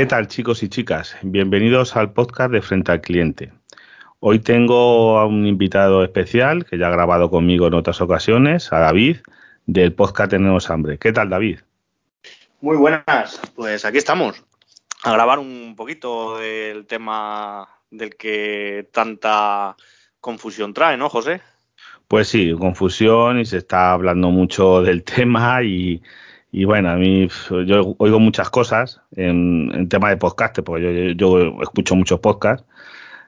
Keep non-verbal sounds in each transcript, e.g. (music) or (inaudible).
¿Qué tal chicos y chicas? Bienvenidos al podcast de Frente al Cliente. Hoy tengo a un invitado especial que ya ha grabado conmigo en otras ocasiones, a David, del podcast Tenemos Hambre. ¿Qué tal David? Muy buenas, pues aquí estamos, a grabar un poquito del tema del que tanta confusión trae, ¿no, José? Pues sí, confusión y se está hablando mucho del (laughs) tema y, bueno, a mí yo oigo muchas cosas en, tema de podcast, porque yo, yo, escucho muchos podcasts,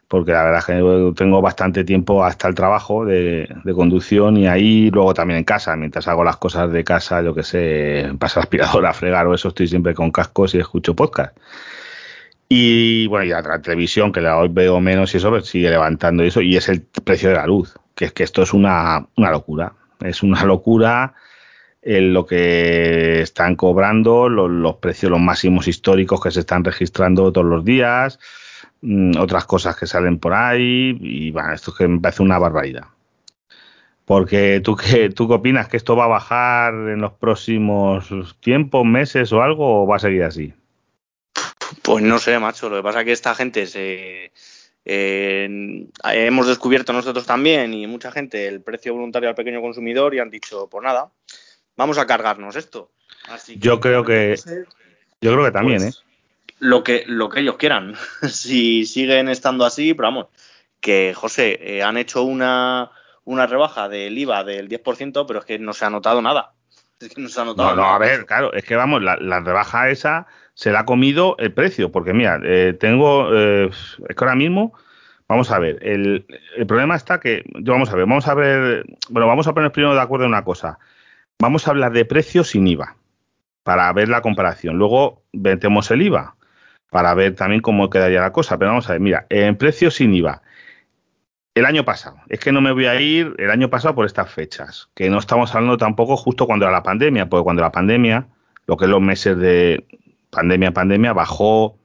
porque la verdad es que tengo bastante tiempo hasta el trabajo de, conducción y ahí luego también en casa, mientras hago las cosas de casa, yo que sé, pasar aspiradora, fregar o eso, estoy siempre con cascos y escucho podcast. Y bueno, y la televisión, que la hoy veo menos y eso, pues sigue levantando y eso, y es el precio de la luz, que es que esto es una, una locura. Es una locura en lo que están cobrando, los, precios, los máximos históricos que se están registrando todos los días, mmm, otras cosas que salen por ahí, y bueno, esto es que me parece una barbaridad. Porque tú qué, tú qué opinas, que esto va a bajar en los próximos tiempos, meses o algo, o va a seguir así? Pues no sé, macho. Lo que pasa es que esta gente se. Eh, hemos descubierto nosotros también y mucha gente el precio voluntario al pequeño consumidor y han dicho, pues nada, vamos a cargarnos esto. Así que, yo creo que. Yo creo que también, pues, ¿eh? Lo que, lo que ellos quieran. (laughs) si siguen estando así, pero vamos, que José, eh, han hecho una, una rebaja del IVA del 10%, pero es que no se ha notado nada. Es que no se ha notado no, nada. No, a ver, claro, es que vamos, la, la rebaja esa se le ha comido el precio, porque mira, eh, tengo, eh, es que ahora mismo, vamos a ver, el, el, problema está que, vamos a ver, vamos a ver, bueno, vamos a poner primero de acuerdo en una cosa, vamos a hablar de precios sin IVA, para ver la comparación, luego metemos el IVA, para ver también cómo quedaría la cosa, pero vamos a ver, mira, en precios sin IVA, el año pasado, es que no me voy a ir el año pasado por estas fechas, que no estamos hablando tampoco justo cuando era la pandemia, porque cuando la pandemia, lo que es los meses de pandemia, pandemia, bajó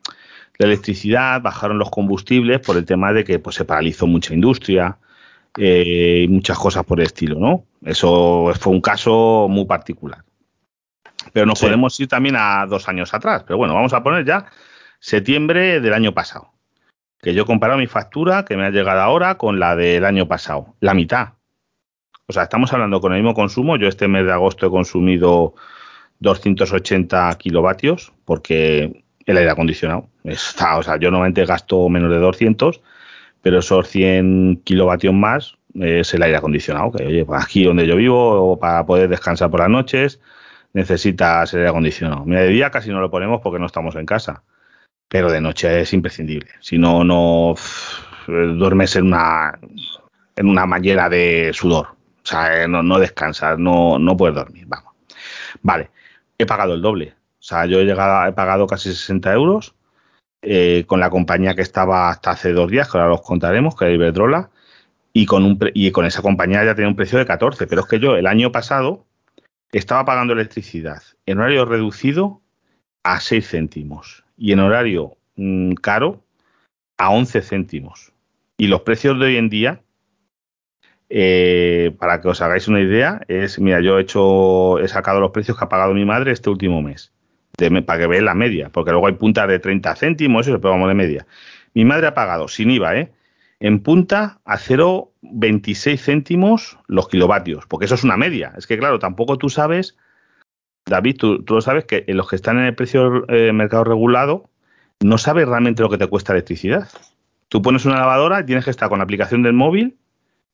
la electricidad, bajaron los combustibles por el tema de que pues, se paralizó mucha industria eh, y muchas cosas por el estilo, ¿no? Eso fue un caso muy particular. Pero nos sí. podemos ir también a dos años atrás. Pero bueno, vamos a poner ya septiembre del año pasado. Que yo he comparado mi factura que me ha llegado ahora con la del año pasado. La mitad. O sea, estamos hablando con el mismo consumo. Yo este mes de agosto he consumido 280 kilovatios porque el aire acondicionado está, o sea, yo normalmente gasto menos de 200, pero esos 100 kilovatios más es el aire acondicionado, que oye, pues aquí donde yo vivo, para poder descansar por las noches, necesitas el aire acondicionado. Mira, de día casi no lo ponemos porque no estamos en casa, pero de noche es imprescindible. Si no, no duermes en una, en una mallera de sudor. O sea, no, no descansas, no, no puedes dormir. Vamos. Vale he pagado el doble. O sea, yo he llegado, he pagado casi 60 euros eh, con la compañía que estaba hasta hace dos días, que ahora los contaremos, que era Iberdrola, y con, un y con esa compañía ya tenía un precio de 14. Pero es que yo el año pasado estaba pagando electricidad en horario reducido a 6 céntimos y en horario mmm, caro a 11 céntimos. Y los precios de hoy en día eh, para que os hagáis una idea, es, mira, yo he hecho, he sacado los precios que ha pagado mi madre este último mes, para que veáis la media, porque luego hay puntas de 30 céntimos, eso, pero vamos de media. Mi madre ha pagado, sin IVA, ¿eh? en punta a 0,26 céntimos los kilovatios, porque eso es una media. Es que, claro, tampoco tú sabes, David, tú, tú lo sabes que los que están en el precio eh, mercado regulado no sabes realmente lo que te cuesta electricidad. Tú pones una lavadora y tienes que estar con la aplicación del móvil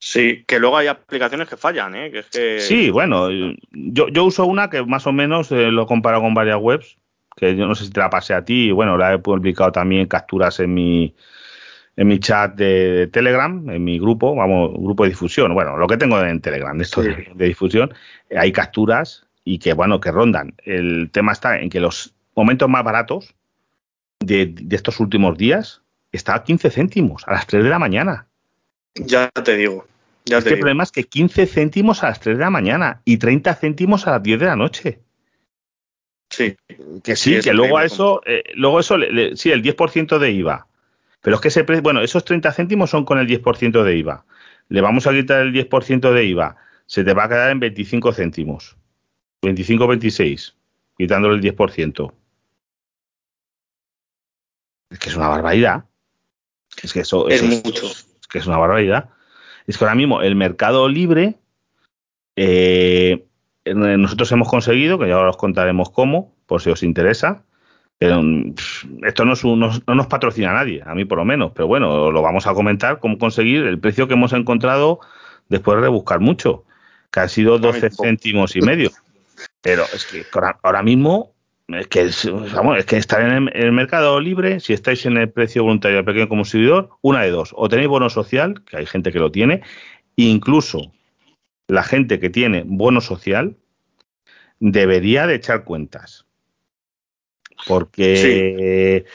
Sí, que luego hay aplicaciones que fallan, ¿eh? Que es que... Sí, bueno, yo, yo uso una que más o menos eh, lo he comparado con varias webs, que yo no sé si te la pasé a ti, y bueno, la he publicado también capturas en mi en mi chat de Telegram, en mi grupo, vamos, grupo de difusión, bueno, lo que tengo en Telegram, esto sí. de, de, difusión, eh, hay capturas y que, bueno, que rondan. El tema está en que los momentos más baratos de, de estos últimos días está a 15 céntimos, a las 3 de la mañana. Ya te digo. Ya es que el problema es que 15 céntimos a las 3 de la mañana y 30 céntimos a las 10 de la noche. Sí. Que sí, sí que luego a eso, eh, luego eso, le, le, sí, el 10% de IVA. Pero es que ese bueno, esos 30 céntimos son con el 10% de IVA. Le vamos a quitar el 10% de IVA. Se te va a quedar en 25 céntimos. 25, 26. Quitándole el 10%. Es que es una barbaridad. Es que eso Es eso mucho. Es que es una barbaridad. Es que ahora mismo el mercado libre, eh, nosotros hemos conseguido, que ya os contaremos cómo, por si os interesa, pero mm, pff, esto no, es un- no- no nos patrocina a nadie, a mí por lo menos, pero bueno, lo vamos a comentar, cómo conseguir el precio que hemos encontrado después de buscar mucho, que ha sido 12 tampoco. céntimos y medio. Pero es que ahora, ahora mismo es que, es, vamos, es que estar en el, en el mercado libre, si estáis en el precio voluntario del pequeño consumidor, una de dos. O tenéis bono social, que hay gente que lo tiene, incluso la gente que tiene bono social debería de echar cuentas. Porque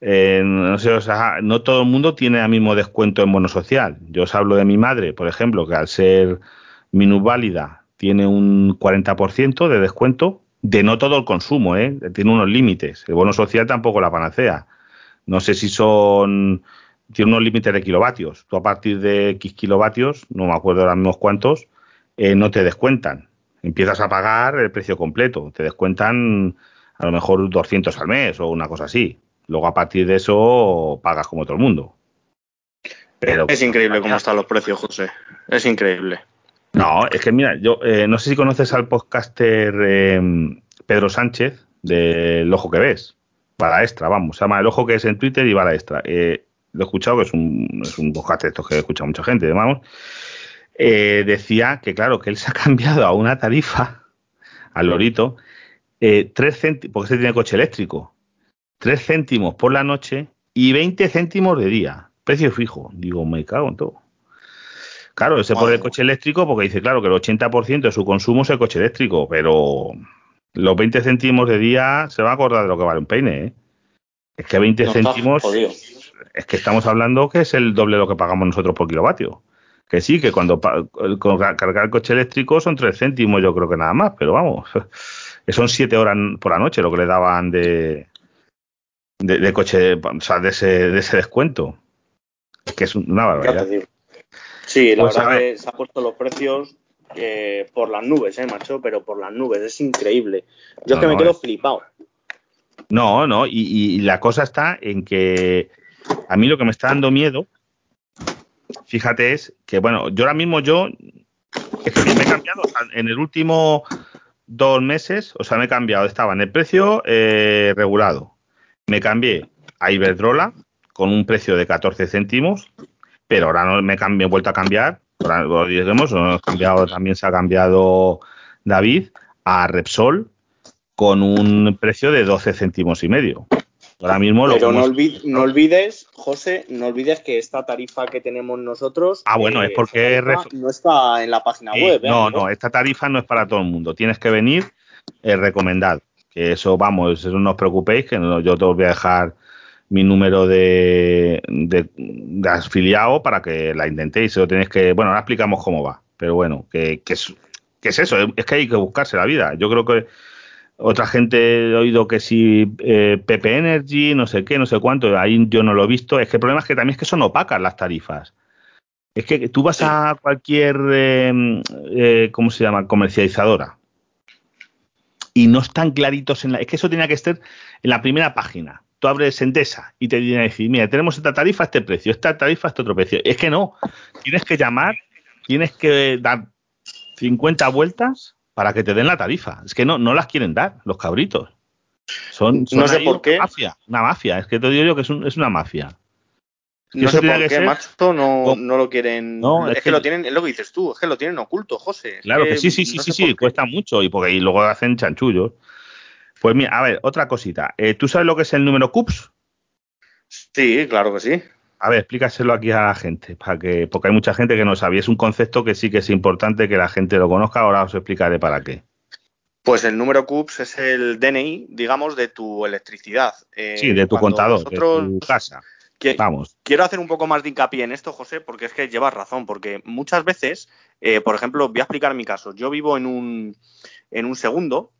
eh, no sé, o sea, no todo el mundo tiene el mismo descuento en bono social. Yo os hablo de mi madre, por ejemplo, que al ser minusválida tiene un 40% de descuento de no todo el consumo, ¿eh? tiene unos límites. El bono social tampoco la panacea. No sé si son. Tiene unos límites de kilovatios. Tú a partir de X kilovatios, no me acuerdo ahora mismo cuántos, eh, no te descuentan. Empiezas a pagar el precio completo. Te descuentan a lo mejor 200 al mes o una cosa así. Luego a partir de eso pagas como todo el mundo. Pero Es increíble cómo están los precios, José. Es increíble. No, es que mira, yo eh, no sé si conoces al podcaster eh, Pedro Sánchez del Ojo que ves, Bala Extra, vamos, se llama El Ojo que es en Twitter y Bala Extra. Eh, lo he escuchado, que es un, es un podcast de estos que escucha mucha gente, vamos. Eh, decía que, claro, que él se ha (laughs) cambiado a una tarifa, al lorito, eh, 3 céntimos, porque este tiene coche eléctrico, 3 céntimos por la noche y 20 céntimos de día, precio fijo. Digo, me cago en todo. Claro, se pone el coche eléctrico porque dice, claro, que el 80% de su consumo es el coche eléctrico, pero los 20 céntimos de día se va a acordar de lo que vale un peine, ¿eh? Es que 20 No, está céntimos, es que estamos hablando que es el doble de lo que pagamos nosotros por kilovatio. Que sí, que cuando con cargar el coche eléctrico son 3 céntimos, yo creo que nada más, pero vamos, (laughs) que son 7 horas por la noche lo que le daban de, de, de coche, o sea, de ese, de ese descuento. Es que es una barbaridad. Sí, la Pues, verdad ver. que se han puesto los precios eh, por las nubes, eh, macho, pero por las nubes, es increíble. Yo No, es que me no, quedo es- flipado. No, no, y, y la cosa está en que a mí lo que me está dando miedo, fíjate, es que, bueno, yo ahora mismo yo, es que me he cambiado, en el último dos meses, o sea, me he cambiado, estaba en el precio eh, regulado, me cambié a Iberdrola con un precio de 14 céntimos, pero ahora no me, he vuelto a cambiar, ahora cambiado, también se ha cambiado David a Repsol con un precio de 12 céntimos y medio. Ahora mismo lo Pero no, olvides, José, no olvides que esta tarifa que tenemos nosotros. Ah, bueno, es porque no está en la página Sí, web. ¿eh, no, no, esta tarifa no es para todo el mundo. Tienes que venir eh, recomendado. Que eso, vamos, eso no os preocupéis, que no- yo te voy a dejar mi número de, de, de afiliado para que la intentéis. Lo tenéis que, bueno, ahora explicamos cómo va. Pero bueno, que, que es, que es eso, es que hay que buscarse la vida. Yo creo que otra gente he oído que si eh, PP Energy, no sé qué, no sé cuánto, ahí yo no lo he visto. Es que el problema es que también es que son opacas las tarifas. Es que tú vas a cualquier, eh, eh, ¿cómo se llama? Comercializadora. Y no están claritos en la... Es que eso tenía que estar en la primera página. Tú abres Endesa y te viene a decir, mira, tenemos esta tarifa a este precio, esta tarifa a este otro precio. Es que no. Tienes que llamar, tienes que dar 50 vueltas para que te den la tarifa. Es que no, no las quieren dar los cabritos. Son, son No sé por una qué. Mafia, una mafia. Es que te digo yo que es, un- es una mafia. No sé por qué, macho, no, lo quieren. No, es, es que, que- lo tienen, es lo que dices tú, es que lo tienen oculto, José. Claro que sí, sí, sí, no sí, sí, cuesta mucho y porque y luego hacen chanchullos. Pues mira, a ver, otra cosita. Eh, ¿Tú sabes lo que es el número CUPS? Sí, claro que sí. A ver, explícaselo aquí a la gente, para que, porque hay mucha gente que no sabe. Es un concepto que sí que es importante que la gente lo conozca. Ahora os explicaré para qué. Pues el número CUPS es el DNI, digamos, de tu electricidad. Eh, Sí, de tu contador, nosotros- de tu casa. que- Vamos. Quiero hacer un poco más de hincapié en esto, José, porque es que llevas razón, porque muchas veces, eh, por ejemplo, voy a explicar mi caso. Yo vivo en un, en un segundo,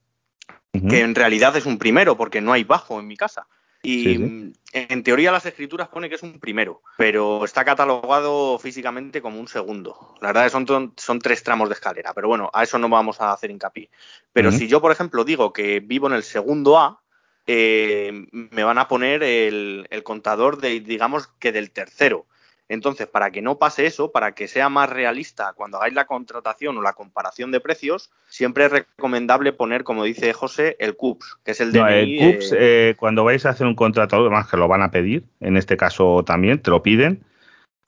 Que en realidad es un primero, porque no hay bajo en mi casa. Y Sí, sí. en teoría las escrituras pone que es un primero, pero está catalogado físicamente como un segundo. La verdad es que son, son tres tramos de escalera, pero bueno, a eso no vamos a hacer hincapié. Pero si yo, por ejemplo, digo que vivo en el segundo A, eh, me van a poner el, el, contador de, digamos, que del tercero. Entonces, para que no pase eso, para que sea más realista cuando hagáis la contratación o la comparación de precios, siempre es recomendable poner, como dice José, el CUPS, que es el de... el CUPS, eh, cuando vais a hacer un contrato, además que lo van a pedir, en este caso también, te lo piden.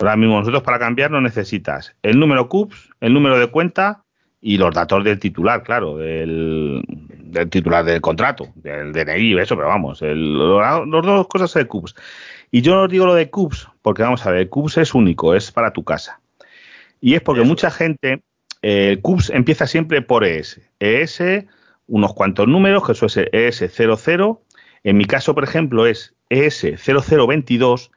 Ahora mismo nosotros para cambiar no necesitas el número CUPS, el número de cuenta y los datos del titular, claro, del, titular del contrato, del DNI, eso, pero vamos, el, las dos cosas de CUPS. Y yo os digo lo de CUPS, porque vamos a ver, CUPS es único, es para tu casa. Y es porque mucha gente, eh, CUPS empieza siempre por ES. ES, unos cuantos números, que eso es ES00. En mi caso, por ejemplo, es ES0022.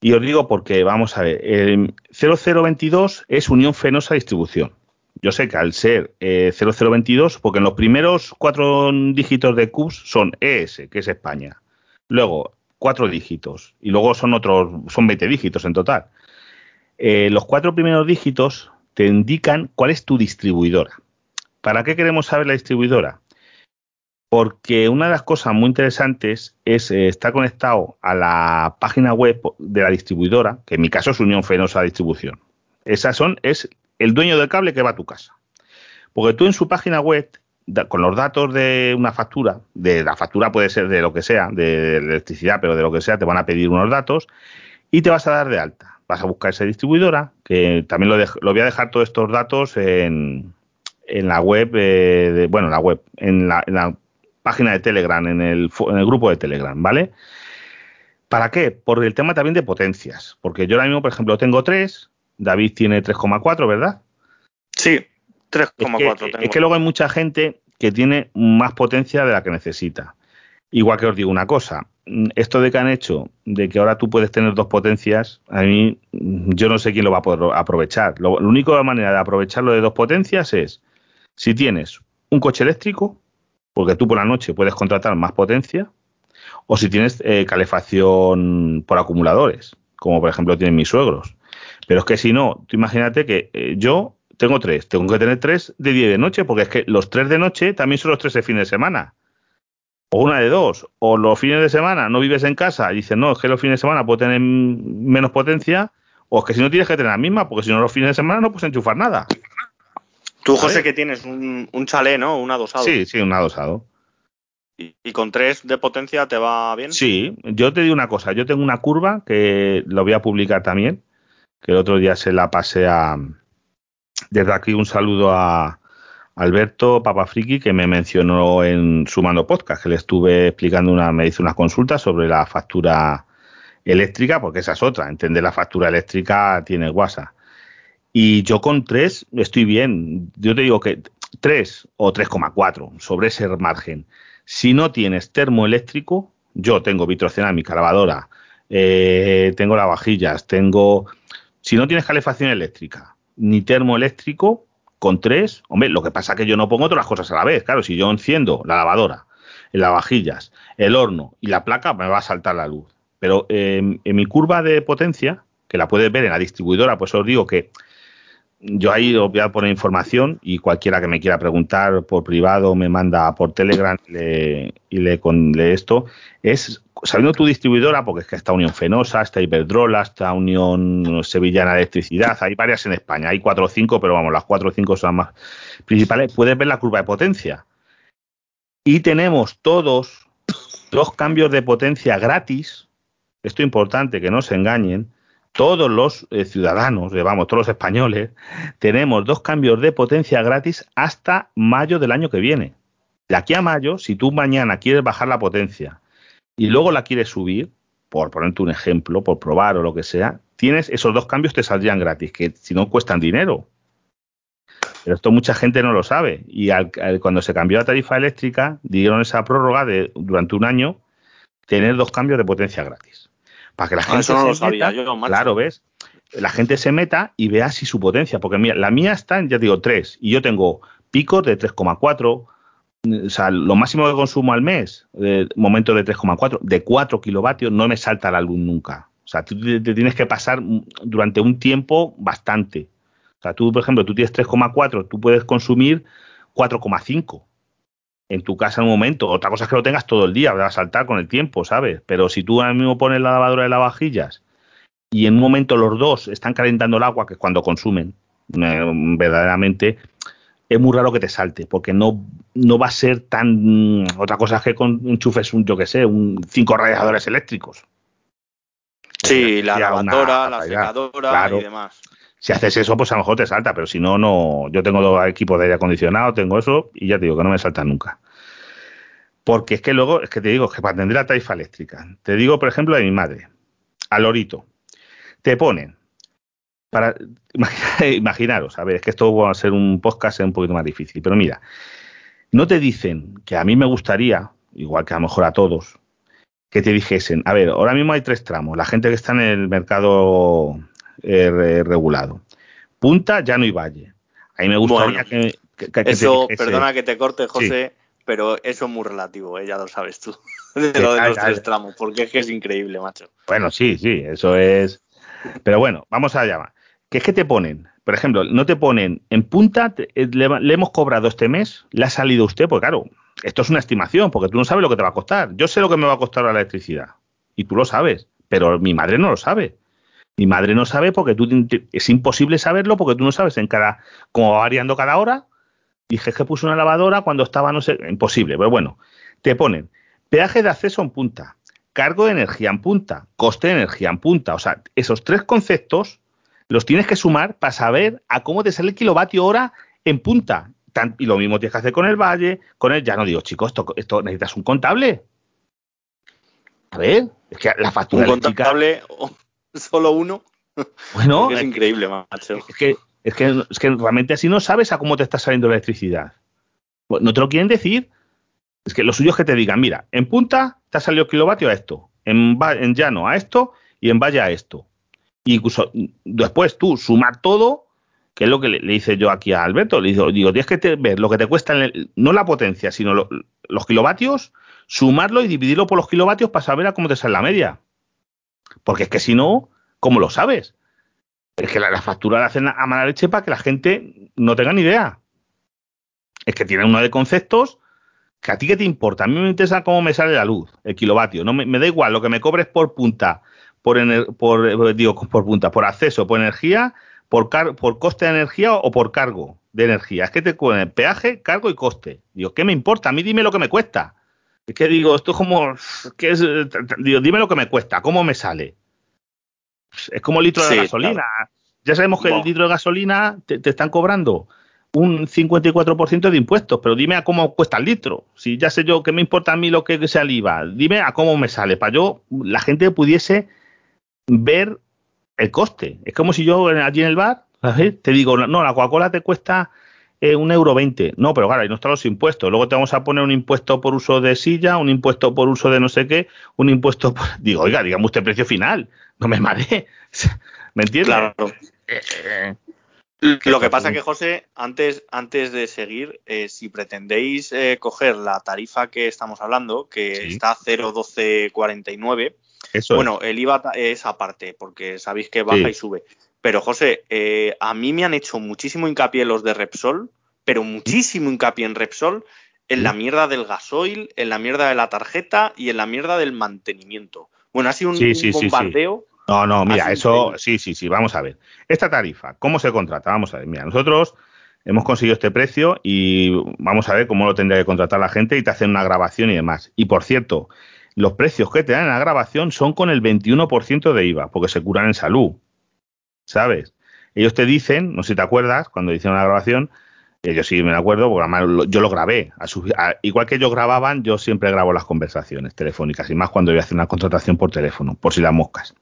Y os digo porque, vamos a ver, el 0022 es Unión Fenosa Distribución. Yo sé que al ser 0022, eh, porque en los primeros cuatro dígitos de CUPS son ES, que es España. Luego, cuatro dígitos y luego son otros, son 20 dígitos en total. Eh, los cuatro primeros dígitos te indican cuál es tu distribuidora. ¿Para qué queremos saber la distribuidora? Porque una de las cosas muy interesantes es eh, estar conectado a la página web de la distribuidora, que en mi caso es Unión Fenosa Distribución. Esas son, es el dueño del cable que va a tu casa. Porque tú en su página web con los datos de una factura, de la factura puede ser de lo que sea, de electricidad, pero de lo que sea, te van a pedir unos datos y te vas a dar de alta. Vas a buscar esa distribuidora, que también lo, lo voy a dejar todos estos datos en, en la web, eh, de, bueno, en la web, en la, en la, página de Telegram, en el, en el grupo de Telegram, ¿vale? ¿Para qué? Por el tema también de potencias. Porque yo ahora mismo, por ejemplo, tengo 3, David tiene 3,4, ¿verdad? Sí. 3,4. Es, que, luego hay mucha gente que tiene más potencia de la que necesita. Igual que os digo una cosa, esto de que han hecho, de que ahora tú puedes tener dos potencias, a mí yo no sé quién lo va a poder aprovechar. la única manera de aprovecharlo de dos potencias es si tienes un coche eléctrico, porque tú por la noche puedes contratar más potencia, o si tienes eh, calefacción por acumuladores, como por ejemplo tienen mis suegros. Pero es que si no, tú imagínate que eh, yo tengo tres, tengo que tener tres de día y de noche, porque es que los tres de noche también son los tres de fin de semana. O una de dos, o los fines de semana no vives en casa y dices, no, es que los fines de semana puedo tener menos potencia, o es que si no tienes que tener la misma, porque si no los fines de semana no puedes enchufar nada. Tú, José, que tienes un, un chalé, ¿no? Un adosado. Sí, sí, un adosado. ¿Y, ¿Y, con tres de potencia te va bien? Sí, yo te digo una cosa, yo tengo una curva que lo voy a publicar también, que el otro día se la pasé a, desde aquí un saludo a Alberto Papafriki que me mencionó en Sumando Podcast, que le estuve explicando una, me hizo una consulta sobre la factura eléctrica, porque esa es otra, entender la factura eléctrica tiene WhatsApp. Y yo con 3 estoy bien. Yo te digo que 3 o 3,4 sobre ese margen. Si no tienes termoeléctrico, yo tengo vitrocerámica, lavadora, eh, tengo lavavajillas, tengo... Si no tienes calefacción eléctrica, ni termoeléctrico con tres. Hombre, lo que pasa es que yo no pongo todas las cosas a la vez. Claro, si yo enciendo la lavadora, el lavavajillas, el horno y la placa, me va a saltar la luz. Pero eh, en mi curva de potencia, que la puedes ver en la distribuidora, pues os digo que yo ahí os voy a poner información y cualquiera que me quiera preguntar por privado me manda por Telegram y le con esto. Es sabiendo tu distribuidora, porque es que está Unión Fenosa, está Iberdrola, está Unión Sevillana Electricidad, hay varias en España, hay cuatro o cinco, pero vamos, las cuatro o cinco son las más principales. Puedes ver la curva de potencia. Y tenemos todos dos cambios de potencia gratis. Esto es importante, que no se engañen todos los eh, ciudadanos, eh, vamos, todos los españoles, tenemos dos cambios de potencia gratis hasta mayo del año que viene. De aquí a mayo, si tú mañana quieres bajar la potencia y luego la quieres subir, por ponerte un ejemplo, por probar o lo que sea, tienes esos dos cambios te saldrían gratis, que si no cuestan dinero. Pero esto mucha gente no lo sabe. Y cuando se cambió la tarifa eléctrica, dieron esa prórroga de durante un año tener dos cambios de potencia gratis. Para que la ah, gente se meta, claro, ¿ves? La gente se meta y vea si su potencia, porque mira, la mía está en, ya digo, 3 y yo tengo picos de 3,4, o sea, lo máximo que consumo al mes, de momento de 3,4, de 4 kilovatios, no me salta la luz nunca. O sea, tú te, tienes que pasar durante un tiempo bastante. O sea, tú, por ejemplo, tú tienes 3,4, tú puedes consumir 4,5. En tu casa en un momento. Otra cosa es que lo tengas todo el día, va a saltar con el tiempo, ¿sabes? Pero si tú ahora mismo pones la lavadora de lavavajillas y en un momento los dos están calentando el agua, que es cuando consumen, eh, verdaderamente, es muy raro que te salte, porque no, no va a ser tan. Otra cosa es que con enchufes un, yo que sé, un cinco radiadores eléctricos. Sí, la lavadora, la secadora y demás. Si haces eso, pues a lo mejor te salta, pero si no, no. Yo tengo dos equipos de aire acondicionado, tengo eso, y ya te digo que no me salta nunca. Porque es que luego, es que te digo que para atender la tarifa eléctrica, te digo, por ejemplo, de mi madre, al Lorito, te ponen para (laughs) imaginaros, a ver, es que esto va a ser un podcast un poquito más difícil, pero mira, no te dicen que a mí me gustaría, igual que a lo mejor a todos, que te dijesen, a ver, ahora mismo hay tres tramos, la gente que está en el mercado eh, regulado, punta, llano y valle. A mí me gustaría que, Eso, perdona que te corte, José, pero eso es muy relativo, ¿eh? ya lo sabes tú, (laughs) de lo de los tres tramos, porque es que es increíble, macho. Bueno, sí, sí, eso es... Pero bueno, vamos a llamar que es que te ponen, por ejemplo, no te ponen en punta, eh, le, hemos cobrado este mes, le ha salido usted, pues claro, esto es una estimación, porque tú no sabes lo que te va a costar. Yo sé lo que me va a costar la electricidad, y tú lo sabes, pero mi madre no lo sabe. Mi madre no sabe porque tú es imposible saberlo porque tú no sabes en cada cómo va variando cada hora. Dije que puso una lavadora cuando estaba no sé, imposible, pero bueno, te ponen peaje de acceso en punta, cargo de energía en punta, coste de energía en punta, o sea, esos tres conceptos los tienes que sumar para saber a cómo te sale el kilovatio hora en punta. y lo mismo tienes que hacer con el valle, con el, ya no digo, chicos, esto, necesitas un contable. A ver, es que la factura. Un contable, solo uno. Bueno, es, increíble, macho. Es que, es, que, es que realmente así no sabes a cómo te está saliendo la electricidad. No te lo quieren decir. Es que lo suyo es que te digan, mira, en punta te ha salido kilovatio a esto, en, en llano a esto y en valle a esto incluso después tú sumar todo, que es lo que le, hice yo aquí a Alberto, le digo, digo tienes que ver lo que te cuesta, no la potencia, sino los kilovatios, sumarlo y dividirlo por los kilovatios para saber a cómo te sale la media. Porque es que si no, ¿cómo lo sabes? Es que la, factura la hacen a mala leche para que la gente no tenga ni idea. Es que tiene uno de conceptos que a ti qué te importa. A mí me interesa cómo me sale la luz, el kilovatio. No me, da igual lo que me cobres por punta por, por eh, digo, (laughs) por punta, por acceso, por energía, por, por coste de energía o por cargo de energía. Es que te ponen peaje, cargo y coste. Digo, ¿qué me importa? A mí dime lo que me cuesta. Es que digo, esto es como, ¿qué es? Digo, dime lo que me cuesta, ¿cómo me sale? Es como el litro de gasolina. Ya sabemos que el litro de gasolina te, te están cobrando un 54% de impuestos, pero dime a cómo cuesta el litro. Si ya sé yo qué me importa a mí lo que sea el IVA, dime a cómo me sale, para yo, la gente pudiese ver el coste. Es como si yo allí en el bar te digo, no, la Coca-Cola te cuesta eh, un euro veinte. No, pero claro, ahí no están los impuestos. Luego te vamos a poner un impuesto por uso de silla, un impuesto por uso de no sé qué, un impuesto por... (laughs) Digo, oiga, digamos usted precio final. No me mareé. (laughs) ¿Me entiendes? Claro. Eh, eh, lo que pasa que, José, antes, antes de seguir, si pretendéis coger la tarifa que estamos hablando, que está a 0,1249, bueno, el IVA es aparte, porque sabéis que baja y sube. Pero, José, eh, a mí me han hecho muchísimo hincapié los de Repsol, pero muchísimo hincapié en Repsol, en la mierda del gasoil, en la mierda de la tarjeta y en la mierda del mantenimiento. Bueno, ha sido un, bombardeo. No, no, mira, eso sí, sí, sí, vamos a ver. Esta tarifa, ¿cómo se contrata? Vamos a ver, mira, nosotros hemos conseguido este precio y vamos a ver cómo lo tendría que contratar la gente y te hacen una grabación y demás. Y por cierto, los precios que te dan en la grabación son con el 21% de IVA, porque se curan en salud. ¿Sabes? Ellos te dicen, no sé si te acuerdas, cuando hicieron la grabación, yo sí me acuerdo, porque además yo lo grabé. igual que ellos grababan, yo siempre grabo las conversaciones telefónicas, y más cuando voy a hacer una contratación por teléfono, por si las moscas.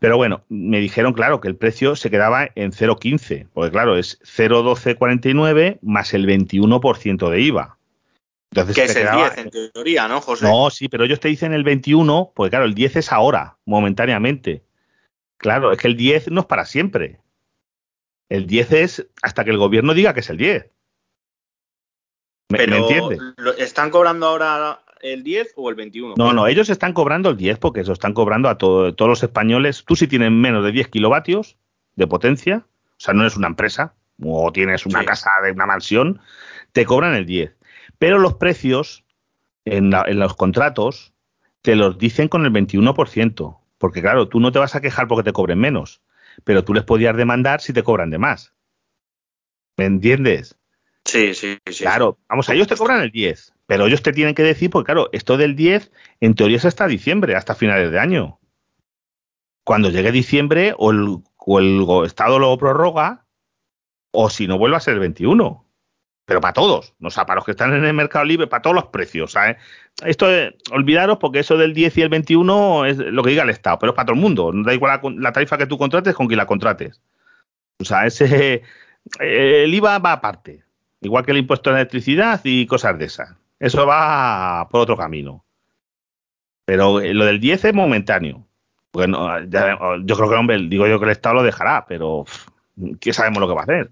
Pero bueno, me dijeron, claro, que el precio se quedaba en 0,15, porque claro, es 0,1249 más el 21% de IVA que es el 10 en teoría, ¿no, José? No, sí, pero ellos te dicen el 21, porque claro, el 10 es ahora, momentáneamente. Claro, es que el 10 no es para siempre. El 10 es hasta que el gobierno diga que es el 10. ¿Me, pero, entiendes? ¿Están cobrando ahora el 10 o el 21? No, no, ellos están cobrando el 10 porque eso están cobrando a todos los españoles. Tú si tienes menos de 10 kilovatios de potencia, o sea, no eres una empresa o tienes una casa de una mansión, te cobran el 10 Pero los precios en, en los contratos te los dicen con el 21%. Porque claro, tú no te vas a quejar porque te cobren menos, pero tú les podías demandar si te cobran de más. ¿Me entiendes? Sí, sí, sí. Claro, vamos, a ellos te cobran el 10, pero ellos te tienen que decir, porque claro, esto del 10 en teoría es hasta diciembre, hasta finales de año. Cuando llegue diciembre o el, o el Estado lo prorroga, o si no vuelve a ser el 21 pero para todos, o sea, para los que están en el mercado libre, para todos los precios. ¿sabes? Esto olvidaros porque eso del 10 y el 21 es lo que diga el Estado, pero es para todo el mundo. No da igual la, tarifa que tú contrates con quien la contrates. O sea, ese el IVA va aparte, igual que el impuesto de electricidad y cosas de esas. Eso va por otro camino. Pero lo del 10 es momentáneo. Bueno, yo creo que, hombre, digo yo que el Estado lo dejará, pero ¿qué sabemos lo que va a hacer?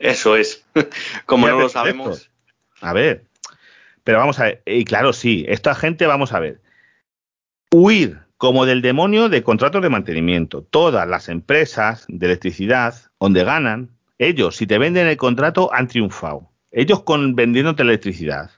Eso es. (laughs) Como no lo sabemos. A ver. Pero vamos a ver. Y claro, sí, esta gente, vamos a ver. Huir como del demonio de contratos de mantenimiento. Todas las empresas de electricidad, donde ganan, ellos, si te venden el contrato, han triunfado. Ellos con vendiéndote electricidad,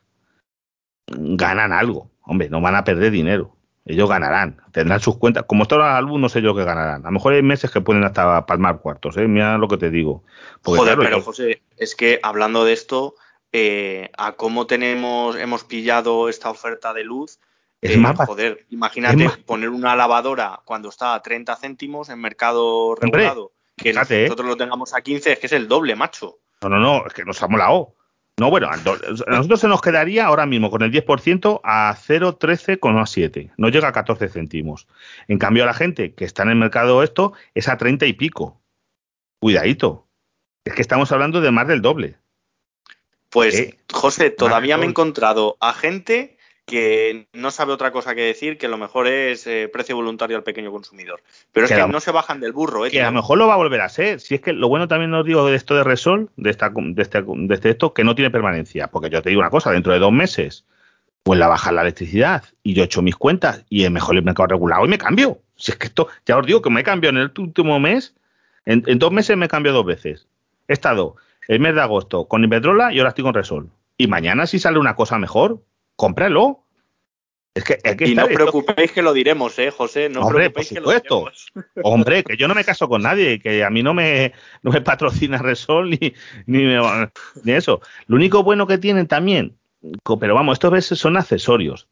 ganan algo. Hombre, no van a perder dinero ellos ganarán, tendrán sus cuentas. Como está el álbum, no sé yo qué ganarán. A lo mejor hay meses que pueden hasta palmar cuartos, ¿eh? Mira lo que te digo. Joder, pero José, es que hablando de esto, eh, a cómo tenemos, hemos pillado esta oferta de luz, es eh, más joder, imagínate poner una lavadora cuando está a 30 céntimos en mercado regulado, que ¿eh? nosotros lo tengamos a 15, es que es el doble, macho. No, no, no, es que nos ha molado. No, bueno, a nosotros se nos quedaría ahora mismo con el 10% a 0,13,7. No llega a 14 céntimos. En cambio, a la gente que está en el mercado esto es a 30 y pico. Cuidadito. Es que estamos hablando de más del doble. Pues, eh, José, todavía me he encontrado a gente que no sabe otra cosa que decir que lo mejor es eh, precio voluntario al pequeño consumidor. Pero es que, no se bajan del burro. ¿eh, que a lo mejor lo va a volver a ser. Si es que lo bueno también os digo de esto de Resol, de, esta, de, este, de este esto, que no tiene permanencia. Porque yo te digo una cosa, dentro de dos meses, pues la baja la electricidad y yo he hecho mis cuentas y es mejor el mercado regulado y me cambio. Si es que esto, ya os digo que me he cambiado en el último mes, en, dos meses me he cambiado dos veces. He estado el mes de agosto con Iberdrola y ahora estoy con Resol. Y mañana si sale una cosa mejor, cómpralo. Es que, y no preocupéis que lo diremos, ¿eh, José? No Hombre, por supuesto. (laughs) Hombre, que yo no me caso con nadie, que a mí no me, no me patrocina Resol ni, ni, ni, eso. Lo único bueno que tienen también, pero vamos, estos veces son accesorios,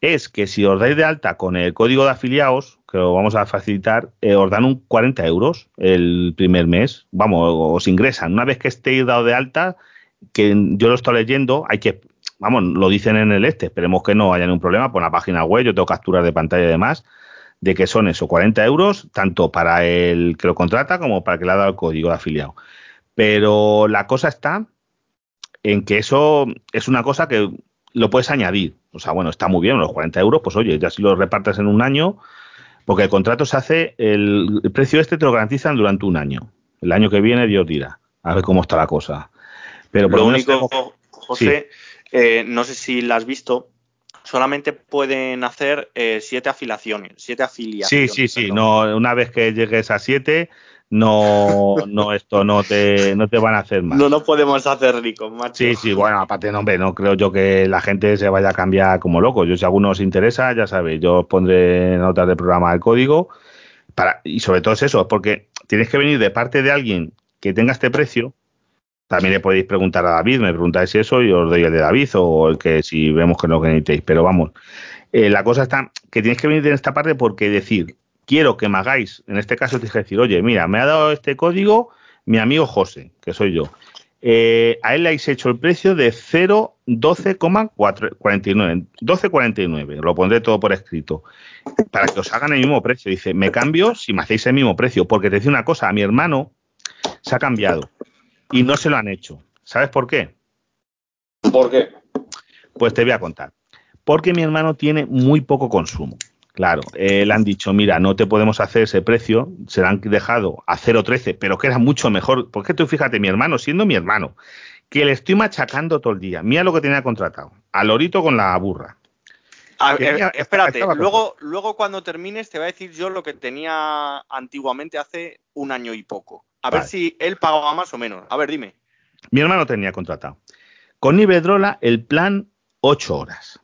es que si os dais de alta con el código de afiliados, que lo vamos a facilitar, eh, os dan un 40 euros el primer mes. Vamos, os ingresan. Una vez que estéis dado de alta, que yo lo estoy leyendo, hay que vamos, lo dicen en el este, esperemos que no haya ningún problema, por la página web, yo tengo capturas de pantalla y demás, de que son eso, 40 euros, tanto para el que lo contrata como para el que le ha dado el código de afiliado. Pero la cosa está en que eso es una cosa que lo puedes añadir. O sea, bueno, está muy bien, los 40 euros, pues oye, ya si lo repartes en un año, porque el contrato se hace, el, precio este te lo garantizan durante un año. El año que viene, Dios dirá, a ver cómo está la cosa. Pero por lo único, José, eh, no sé si la has visto, solamente pueden hacer eh, siete afiliaciones, siete afiliaciones. Sí, sí, sí. No, una vez que llegues a siete, no, no, esto no te, no te van a hacer más. No nos podemos hacer ricos, macho. Sí, sí, bueno, aparte, no, hombre, no creo yo que la gente se vaya a cambiar como loco. Yo, si a alguno os interesa, ya sabéis, yo os pondré notas de programa el código. Para, y sobre todo es eso, porque tienes que venir de parte de alguien que tenga este precio también le podéis preguntar a David, me preguntáis eso y os doy el de David o el que si vemos que no necesitéis. Pero vamos, eh, la cosa está que tienes que venir en esta parte porque decir, quiero que me hagáis, en este caso tienes que decir, oye, mira, me ha dado este código mi amigo José, que soy yo. Eh, a él le habéis hecho el precio de 0,12,49. 12,49. Lo pondré todo por escrito. Para que os hagan el mismo precio. Dice, me cambio si me hacéis el mismo precio. Porque te dice una cosa, a mi hermano se ha cambiado y no se lo han hecho. ¿Sabes por qué? ¿Por qué? Pues te voy a contar. Porque mi hermano tiene muy poco consumo. Claro, eh, le han dicho, mira, no te podemos hacer ese precio, se lo han dejado a 0,13, pero que era mucho mejor. Porque tú fíjate, mi hermano, siendo mi hermano, que le estoy machacando todo el día. Mira lo que tenía contratado. Al lorito con la burra. Eh, espérate, luego, luego cuando termines te voy a decir yo lo que tenía antiguamente hace un año y poco. A ver si él pagaba más o menos. A ver, dime. Mi hermano tenía contratado Con Iberdrola el plan 8 horas.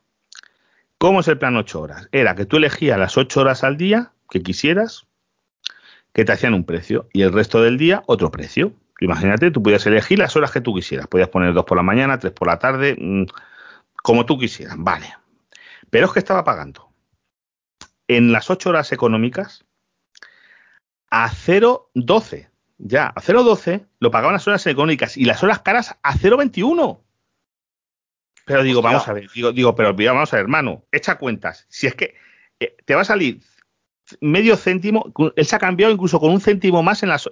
¿Cómo es el plan 8 horas? Era que tú elegías las 8 horas al día que quisieras, que te hacían un precio, y el resto del día otro precio. Imagínate, tú podías elegir las horas que tú quisieras. Podías poner dos por la mañana, tres por la tarde, mm, como tú quisieras. Vale. Pero es que estaba pagando en las 8 horas económicas a 0,12. Ya, a 0,12 lo pagaban las horas económicas y las horas caras a 0,21. Pero digo, vamos a ver, digo, digo, pero vamos a ver, hermano, echa cuentas. Si es que eh, te va a salir medio céntimo, él se ha cambiado incluso con un céntimo más en las,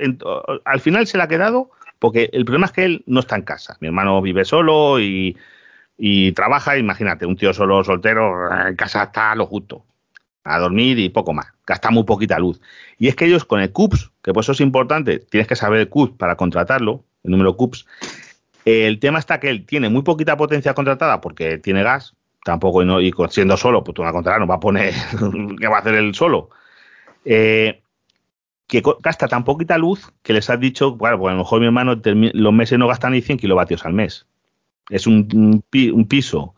al final se le ha quedado, porque el problema es que él no está en casa. Mi hermano vive solo y, y trabaja, imagínate, un tío solo soltero, en casa está lo justo, a dormir y poco más, gasta muy poquita luz. Y es que ellos con el CUPS, que eso es importante, tienes que saber el CUPS para contratarlo, el número CUPS, el tema está que él tiene muy poquita potencia contratada porque tiene gas, tampoco y, siendo solo, pues tú vas a no va a poner, (laughs) ¿qué va a hacer él solo? Eh, que gasta tan poquita luz que les has dicho, bueno, pues a lo mejor mi hermano los meses no gastan ni 100 kilovatios al mes. Es un, un piso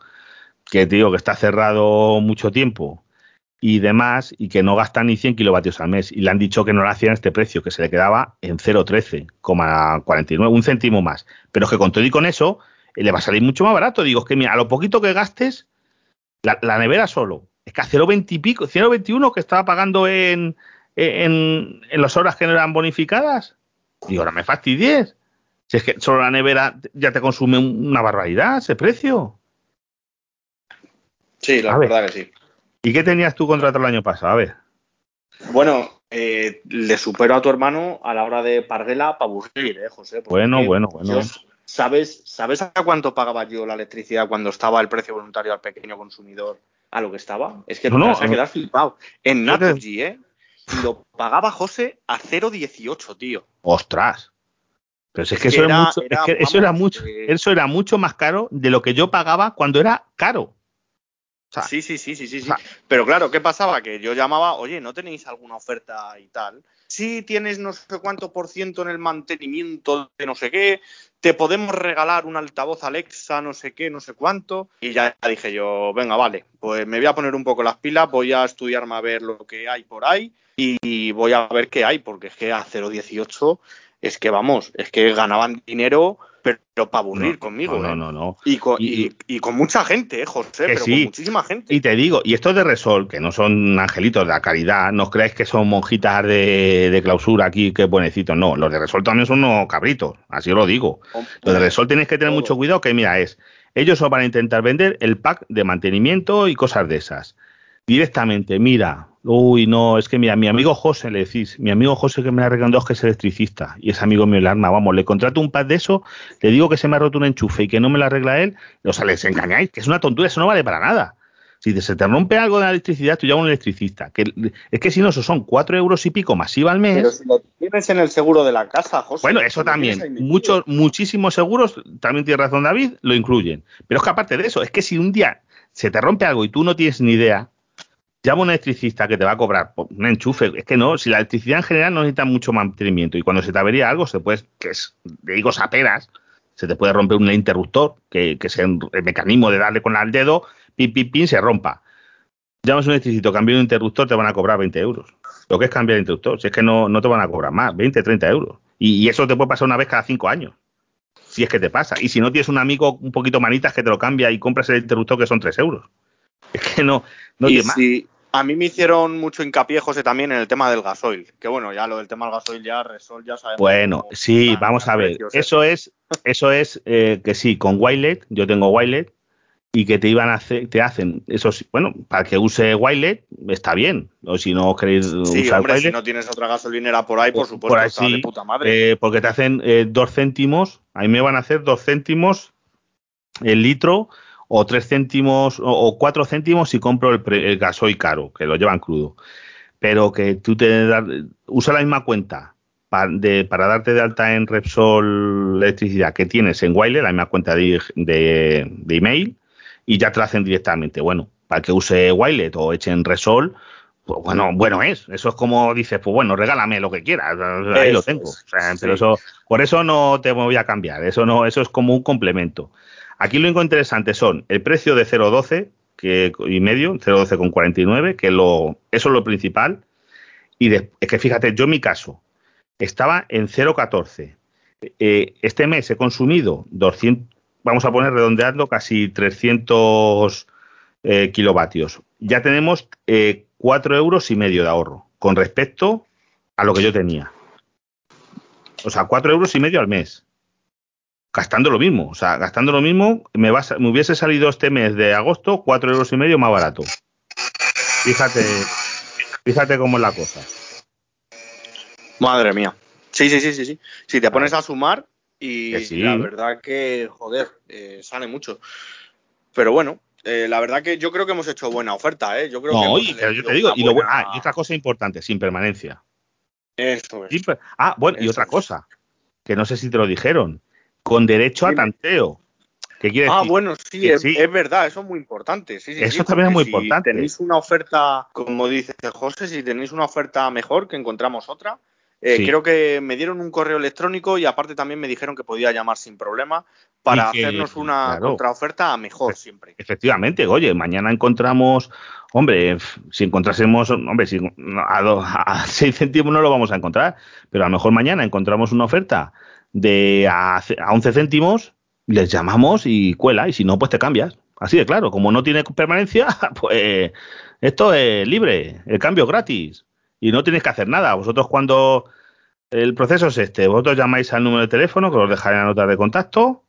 que te digo que está cerrado mucho tiempo y demás, y que no gasta ni 100 kilovatios al mes. Y le han dicho que no lo hacían este precio, que se le quedaba en 0,13,49, un céntimo más. Pero es que con todo y con eso, eh, le va a salir mucho más barato. Digo, es que mira, a lo poquito que gastes, la, nevera solo, es que a 0,20 y pico, 0,21 que estaba pagando en, en, en, las horas que no eran bonificadas. Digo, ahora me fastidies. Si es que solo la nevera ya te consume una barbaridad ese precio. Sí, la verdad que sí. ¿Y qué tenías tú contratado el año pasado? A ver. Bueno, eh, le supero a tu hermano a la hora de parguela para aburrir, ¿eh, José? Bueno, bueno, bueno. ¿sabes, ¿Sabes a cuánto pagaba yo la electricidad cuando estaba el precio voluntario al pequeño consumidor a lo que estaba? Es que no, no, vas a quedar flipado. En Naturgy, ¿eh? lo pagaba José a 0,18, tío. ¡Ostras! Pero es que, eso, era, mucho, eso era mucho, eso era mucho más caro de lo que yo pagaba cuando era caro sí, sí, sí, sí, sí, sí. Pero claro, ¿qué pasaba? Que yo llamaba, oye, ¿no tenéis alguna oferta y tal? Sí, tienes no sé cuánto por ciento en el mantenimiento de no sé qué, te podemos regalar un altavoz Alexa, no sé qué, no sé cuánto. Y ya dije yo, venga, vale, pues me voy a poner un poco las pilas, voy a estudiarme a ver lo que hay por ahí y voy a ver qué hay, porque es que a 0,18 es que vamos, es que ganaban dinero pero para aburrir conmigo. No, ¿eh? no, no. Y con, y, con, mucha gente, ¿eh, José, pero con muchísima gente. Y te digo, y estos de Resol, que no son angelitos de la caridad, no creáis que son monjitas de, de clausura aquí, que buenecitos. No, los de Resol también son unos cabritos, así os lo digo. Los de Resol tenéis que tener mucho cuidado, que mira, es, ellos os van a intentar vender el pack de mantenimiento y cosas de esas. Directamente, mira, Uy, no, es que mira, mi amigo José, le decís, mi amigo José que me ha regalado es que es electricista y es amigo mío el arma, vamos, le contrato un pad de eso, le digo que se me ha roto un enchufe y que no me lo arregla él, o sea, les engañáis, que es una tontura, eso no vale para nada. Si se te rompe algo de la electricidad, tú llamas a un electricista. Que, es que si no, eso son cuatro euros y pico masiva al mes. Pero si lo tienes en el seguro de la casa, José. Bueno, eso también. Muchos, muchísimos seguros, también tiene razón David, lo incluyen. Pero es que aparte de eso, es que si un día se te rompe algo y tú no tienes ni idea, llama a un electricista que te va a cobrar un enchufe. Es que no, si la electricidad en general no necesita mucho mantenimiento y cuando se te avería algo, se puede, que es, de digo saperas, se te puede romper un interruptor, que, que es el mecanismo de darle con el dedo, pim, pim, pim, se rompa. Llamas un electricista, cambia un interruptor, te van a cobrar 20 euros. Lo que es cambiar el interruptor, si es que no, no te van a cobrar más, 20, 30 euros. Y, y eso te puede pasar una vez cada cinco años si es que te pasa. Y si no tienes un amigo un poquito manitas que te lo cambia y compras el interruptor que son 3 euros. Es que no, no y si, A mí me hicieron mucho hincapié, José, también en el tema del gasoil. Que bueno, ya lo del tema del gasoil ya, Resol ya sabemos. Bueno, sí, vamos a ver. Eso es, eso es eh, que sí, con Wilet, yo tengo Wilet, y que te iban a hacer, te hacen, eso sí, bueno, para que use Wilet está bien. O si no queréis sí, usar hombre, si no tienes otra gasolinera por ahí, por supuesto, por está de puta madre. Eh, porque te hacen eh, dos céntimos, a mí me van a hacer dos céntimos el litro o tres céntimos o, cuatro céntimos si compro el, gasoil caro, que lo llevan crudo. Pero que tú te das, usa la misma cuenta para, para darte de alta en Repsol electricidad que tienes en Wiley, la misma cuenta de, de, email, y ya te la hacen directamente. Bueno, para que use Wilet o echen Repsol, pues bueno, bueno es. Eso es como dices, pues bueno, regálame lo que quieras, ahí lo tengo. pero eso, por eso no te voy a cambiar. Eso no, eso es como un complemento. Aquí lo único interesante son el precio de 0,12 que, y medio, 0,12,49, que lo, eso es lo principal. Y es que fíjate, yo en mi caso estaba en 0,14. Eh, este mes he consumido 200, vamos a poner redondeando, casi 300 eh, kilovatios. Ya tenemos eh, 4 euros y medio de ahorro con respecto a lo que yo tenía. O sea, 4 euros y medio al mes. Gastando lo mismo. O sea, gastando lo mismo, me, va, me hubiese salido este mes de agosto 4 euros y medio más barato. Fíjate, fíjate cómo es la cosa. Madre mía. Sí, sí, sí, sí, sí. Si te pones a sumar y la verdad que, joder, eh, sale mucho. Pero bueno, eh, la verdad que yo creo que hemos hecho buena oferta, ¿eh? Yo creo no, que yo te digo, y, ah, y, otra cosa importante, sin permanencia. Eso es. ah, bueno, y otra cosa, que no sé si te lo dijeron, con derecho a tanteo. ¿Qué quiere ah, bueno, sí es, es, verdad, eso es muy importante. Sí, sí, eso también es muy si importante. Tenéis una oferta, como dice José, si tenéis una oferta mejor, que encontramos otra, eh, Creo que me dieron un correo electrónico y aparte también me dijeron que podía llamar sin problema para hacernos una contraoferta mejor siempre. Efectivamente, oye, mañana encontramos, hombre, si encontrásemos, hombre, si, a, 6 (laughs) céntimos no lo vamos a encontrar, pero a lo mejor mañana encontramos una oferta de a, a 11 céntimos, les llamamos y cuela, y si no, pues te cambias. Así de claro, como no tiene permanencia, (laughs) pues esto es libre, el cambio gratis y no tenéis que hacer nada. Vosotros cuando el proceso es este, vosotros llamáis al número de teléfono, que os dejaré en la nota de contacto,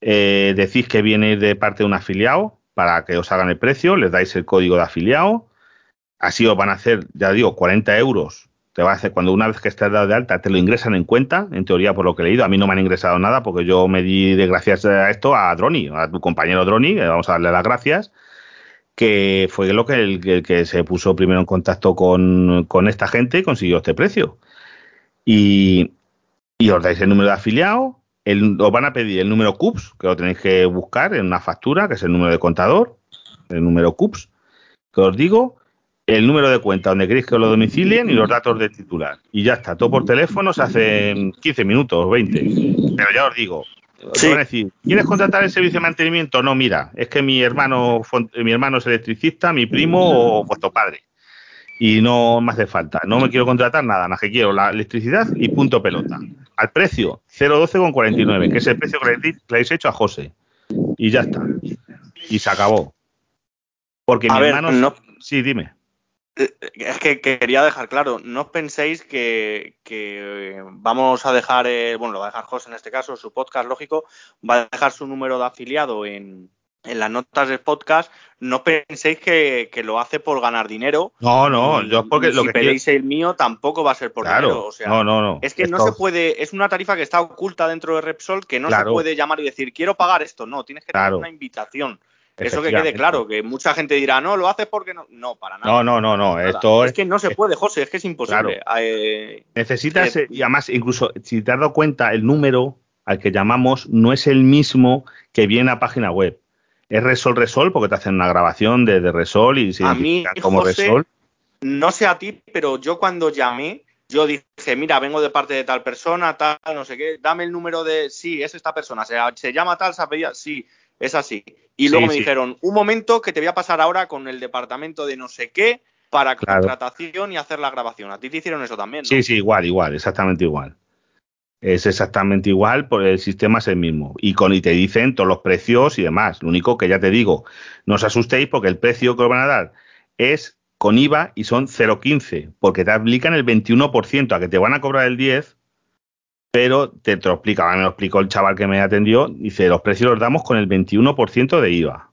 eh, decís que viene de parte de un afiliado para que os hagan el precio, les dais el código de afiliado, así os van a hacer, ya digo, 40 euros. Te va a hacer, cuando una vez que estés dado de alta, te lo ingresan en cuenta, en teoría, por lo que he leído. A mí no me han ingresado nada porque yo me di de gracias a esto a Droni, a tu compañero Droni, vamos a darle las gracias que fue lo que, el, que se puso primero en contacto con, esta gente y consiguió este precio. Y, os dais el número de afiliado, os van a pedir el número CUPS, que lo tenéis que buscar en una factura, que es el número de contador, el número CUPS, que os digo, el número de cuenta donde queréis que os lo domicilien y los datos de titular. Y ya está, todo por teléfono se hace en 15 minutos, 20. Pero ya os digo, decir, ¿quieres contratar el servicio de mantenimiento? No, mira, es que mi hermano, mi hermano es electricista, mi primo o vuestro padre. Y no me hace falta. No me quiero contratar nada, nada que quiero la electricidad y punto pelota. Al precio, 0,12,49, que es el precio que le, habéis hecho a José. Y ya está. Y se acabó. Porque mi hermano. No... Sí, dime. Eh, es que quería dejar claro, no penséis que, vamos a dejar, eh, bueno, lo va a dejar José en este caso, su podcast, lógico, va a dejar su número de afiliado en, las notas del podcast, no penséis que, lo hace por ganar dinero. No, no, yo porque lo que pedéis el mío tampoco va a ser por dinero. O sea, no, no, no. Es que no se puede, es una tarifa que está oculta dentro de Repsol que no se puede llamar y decir quiero pagar esto. No, tienes que tener una invitación. Eso que quede claro, que mucha gente dirá, no, lo haces porque no. No, para nada. No, no, no, no. Esto es, que no se puede, José, es que es imposible. Eh, Necesitas, eh, y además, incluso si te has dado cuenta, el número al que llamamos no es el mismo que viene a página web. Es Resol Resol porque te hacen una grabación de, Resol y se a mí, como Resol. No sé a ti, pero yo cuando llamé, yo dije, mira, vengo de parte de tal persona, tal, no sé qué, dame el número de, sí, es esta persona, se, se llama tal, se apellida, sí, es así. Y luego me dijeron, un momento que te voy a pasar ahora con el departamento de no sé qué para contratación y hacer la grabación. A ti te hicieron eso también, ¿no? Sí, sí, igual, igual, exactamente igual. Es exactamente igual, porque el sistema es el mismo. Y, con, y te dicen todos los precios y demás. Lo único que ya te digo, no os asustéis porque el precio que os van a dar es con IVA y son 0,15, porque te aplican el 21%, a que te van a cobrar el 10%, pero te, lo explica, me lo explicó el chaval que me atendió, dice, los precios los damos con el 21% de IVA.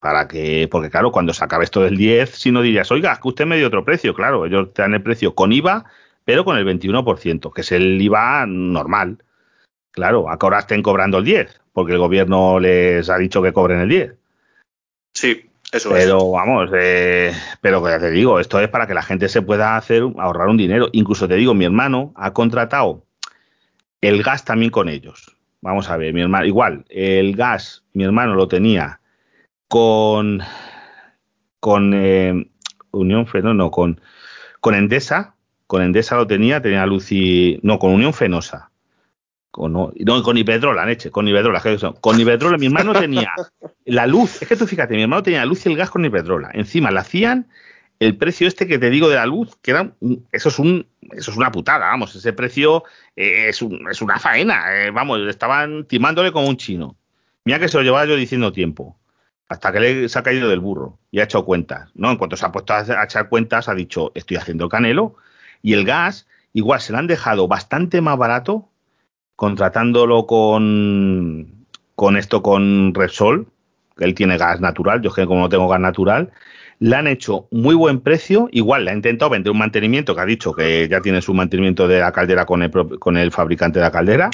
Para que, porque claro, cuando se acabe esto del 10, si no dirías, oiga, que usted me dio otro precio, claro, ellos te dan el precio con IVA, pero con el 21%, que es el IVA normal. Claro, ahora estén cobrando el 10, porque el gobierno les ha dicho que cobren el 10. Sí, eso es. Pero vamos, eh, pero ya te digo, esto es para que la gente se pueda hacer ahorrar un dinero. Incluso te digo, mi hermano ha contratado el gas también con ellos. Vamos a ver, mi hermano, igual, el gas, mi hermano lo tenía con con eh, Unión Fenosa, no, con, con Endesa, con Endesa lo tenía, tenía luz y no, con Unión Fenosa. Con, no, con Iberdrola, leche, con Iberdrola. Con Iberdrola, mi hermano tenía (laughs) la luz. Es que tú fíjate, mi hermano tenía la luz y el gas con Iberdrola. Encima la hacían el precio este que te digo de la luz, que era, eso es un, eso es una putada, vamos, ese precio eh, es, es, una faena, eh, vamos, estaban timándole como un chino. Mira que se lo llevaba yo diciendo tiempo, hasta que le se ha caído del burro y ha hecho cuentas, ¿no? En cuanto se ha puesto a, echar cuentas, ha dicho, estoy haciendo canelo, y el gas, igual se lo han dejado bastante más barato, contratándolo con, con esto, con Repsol, que él tiene gas natural, yo es que como no tengo gas natural, le han hecho muy buen precio, igual le ha intentado vender un mantenimiento que ha dicho que ya tiene su mantenimiento de la caldera con el, con el fabricante de la caldera.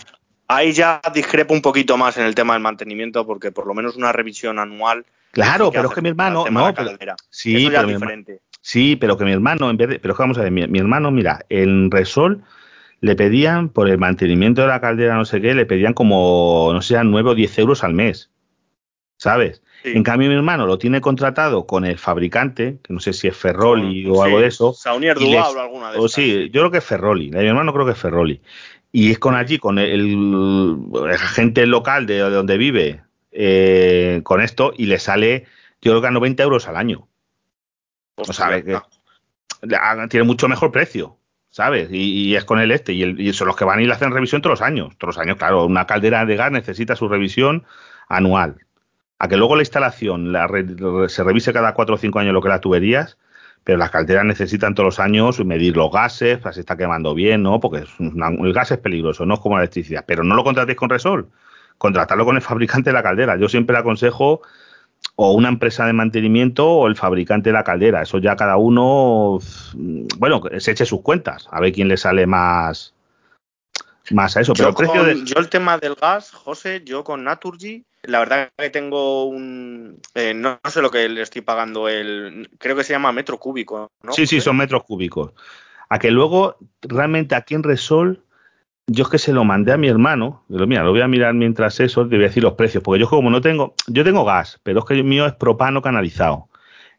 Ahí ya discrepo un poquito más en el tema del mantenimiento porque por lo menos una revisión anual. Claro, pero es que mi hermano, no, pero, sí, pero diferente. sí, pero que mi hermano en vez de, pero vamos a ver, mi, hermano, mira, en Resol le pedían por el mantenimiento de la caldera, no sé qué, le pedían como, no sé, 9 o 10 euros al mes, ¿sabes? En cambio, mi hermano lo tiene contratado con el fabricante, que no sé si es Ferroli o algo de eso. Saunier Duval o alguna de esas. Sí, yo creo que es Ferroli. Mi hermano creo que es Ferroli. Y es con allí, con el, agente local de, donde vive, eh, con esto, y le sale, yo creo que a 90 euros al año. o sea, que tiene mucho mejor precio. ¿sabes? Y, es con el este, y, y, son los que van y le hacen revisión todos los años. Todos los años, claro, una caldera de gas necesita su revisión anual a que luego la instalación se revise cada cuatro o cinco años lo que las tuberías, pero las calderas necesitan todos los años medir los gases, para si está quemando bien, ¿no? Porque el gas es peligroso, no es como la electricidad. Pero no lo contratéis con Resol, contratarlo con el fabricante de la caldera. Yo siempre le aconsejo o una empresa de mantenimiento o el fabricante de la caldera. Eso ya cada uno, bueno, se eche sus cuentas, a ver quién le sale más, más a eso. Pero yo, el yo el tema del gas, José, yo con Naturgy la verdad que tengo un. Eh, no, sé lo que le estoy pagando. el Creo que se llama metro cúbico. ¿no? Sí, sí, son metros cúbicos. A que luego, realmente aquí en Resol, yo es que se lo mandé a mi hermano. Pero mira, lo voy a mirar mientras eso, te voy a decir los precios. Porque yo, como no tengo. Yo tengo gas, pero es que el mío es propano canalizado.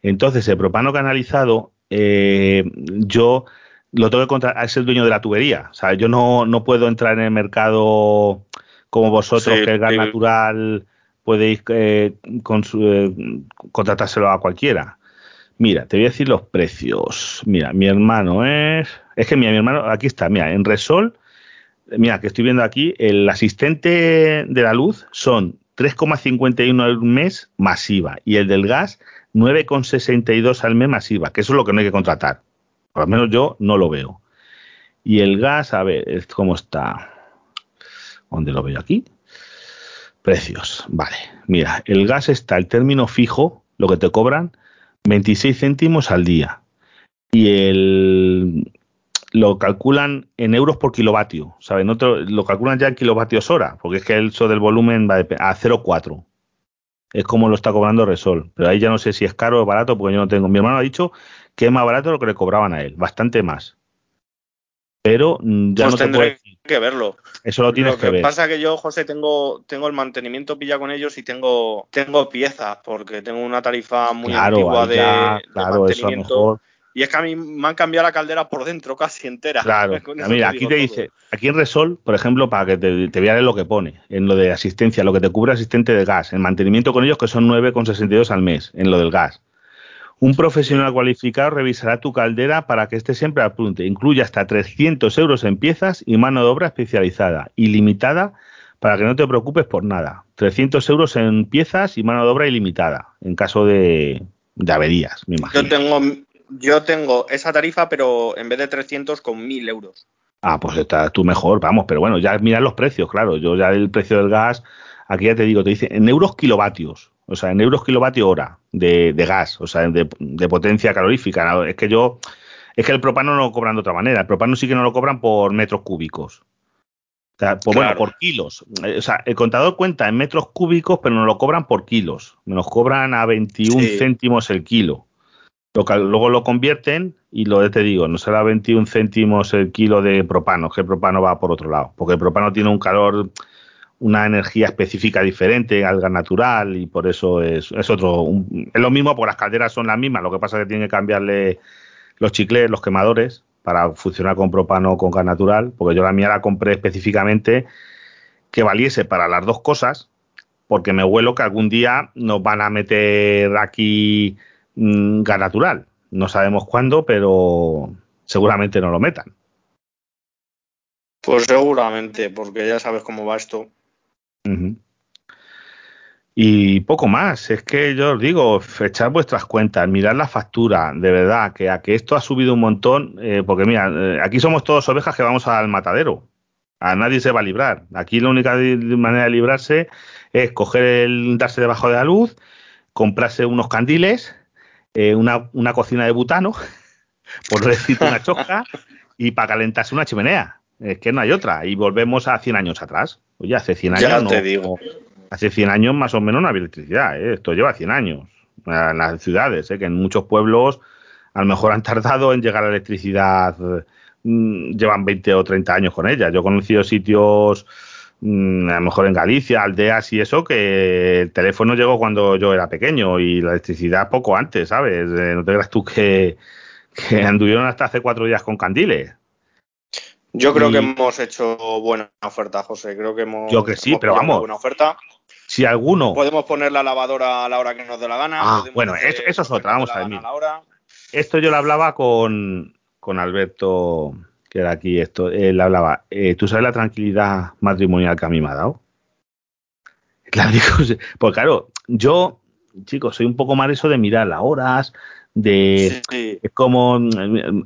Entonces, el propano canalizado, eh, yo lo tengo que contratar. Es el dueño de la tubería. O sea, yo no, no puedo entrar en el mercado como vosotros, que el gas natural podéis eh, eh, contratárselo a cualquiera. Mira, te voy a decir los precios. Mira, mi hermano es. Es que mira, mi hermano, aquí está, mira, en Resol, mira, que estoy viendo aquí, el asistente de la luz son 3,51 al mes masiva y el del gas 9,62 al mes masiva, que eso es lo que no hay que contratar. Por lo menos yo no lo veo. Y el gas, a ver, ¿cómo está? ¿Dónde lo veo aquí? Precios. Vale. Mira, el gas está el término fijo, lo que te cobran, 26 céntimos al día. Y el lo calculan en euros por kilovatio, ¿saben? Otro, lo calculan ya en kilovatios hora, porque es que el eso del volumen va a 0,4. Es como lo está cobrando Resol. Pero ahí ya no sé si es caro o barato, porque yo no tengo. Mi hermano ha dicho que es más barato lo que le cobraban a él, bastante más. Pero mm, ya pues no tendré que verlo. Eso lo tienes que, ver. Lo que pasa que yo, José, tengo, tengo el mantenimiento pilla con ellos y tengo, tengo piezas, porque tengo una tarifa muy antigua de, mantenimiento. Y es que a mí me han cambiado la caldera por dentro casi entera. Claro. (laughs) Mira, aquí te dice, aquí en Resol, por ejemplo, para que te, te veas lo que pone, en lo de asistencia, lo que te cubre asistente de gas, en mantenimiento con ellos, que son 9,62 al mes, en lo del gas. Un profesional cualificado revisará tu caldera para que esté siempre al punto. Incluye hasta 300 euros en piezas y mano de obra especializada, ilimitada, para que no te preocupes por nada. 300 euros en piezas y mano de obra ilimitada, en caso de, averías, me imagino. Yo tengo, yo tengo esa tarifa, pero en vez de 300, con 1000 euros. Ah, pues está tú mejor, vamos, pero bueno, ya mira los precios, claro. Yo ya el precio del gas, aquí ya te digo, te dice en euros kilovatios o sea, en euros kilovatio hora de, gas, o sea, de, potencia calorífica. Es que yo, es que el propano no lo cobran de otra manera. El propano sí que no lo cobran por metros cúbicos. O sea, por, Bueno, por kilos. Eh, o sea, el contador cuenta en metros cúbicos, pero no lo cobran por kilos. Nos cobran a 21 céntimos el kilo. luego lo convierten y lo te digo, no será 21 céntimos el kilo de propano, que el propano va por otro lado, porque el propano tiene un calor una energía específica diferente al gas natural y por eso es, es otro. es lo mismo, porque las calderas son las mismas, lo que pasa es que tiene que cambiarle los chicles, los quemadores, para funcionar con propano o con gas natural, porque yo la mía la compré específicamente que valiese para las dos cosas, porque me huelo que algún día nos van a meter aquí mm, gas natural. No sabemos cuándo, pero seguramente no lo metan. Pues seguramente, porque ya sabes cómo va esto. Y poco más, es que yo os digo, echar vuestras cuentas, mirar la factura, de verdad, que a que esto ha subido un montón, eh, porque mira, eh, aquí somos todos ovejas que vamos al matadero, a nadie se va a librar. Aquí la única manera de librarse es coger el, darse debajo de la luz, comprarse unos candiles, eh, una, una, cocina de butano, (laughs) por decir una (laughs) choca, y para calentarse una chimenea. Es que no hay otra. Y volvemos a 100 años atrás. Oye, hace 100 años ya no, te digo. Hace 100 años más o menos no había electricidad. ¿eh? Esto lleva 100 años. En las ciudades, ¿eh? que en muchos pueblos a lo mejor han tardado en llegar a la electricidad. Mmm, llevan 20 o 30 años con ella. Yo he conocido sitios mmm, a lo mejor en Galicia, aldeas y eso, que el teléfono llegó cuando yo era pequeño y la electricidad poco antes, ¿sabes? Eh, no te creas tú que, que anduvieron hasta hace cuatro días con candiles. Yo creo y... que hemos hecho buena oferta, José. Creo que hemos. Yo que sí, pero vamos. Buena oferta. Si alguno. Podemos poner la lavadora a la hora que nos dé la gana. Ah, bueno, eso, eso, es otra. Vamos a ver. A esto yo lo hablaba con, con Alberto, que era aquí. Esto, él hablaba. Eh, ¿Tú sabes la tranquilidad matrimonial que a mí me ha dado? (laughs) Claro, pues claro, yo, chicos, soy un poco mal eso de mirar las horas, de sí. es como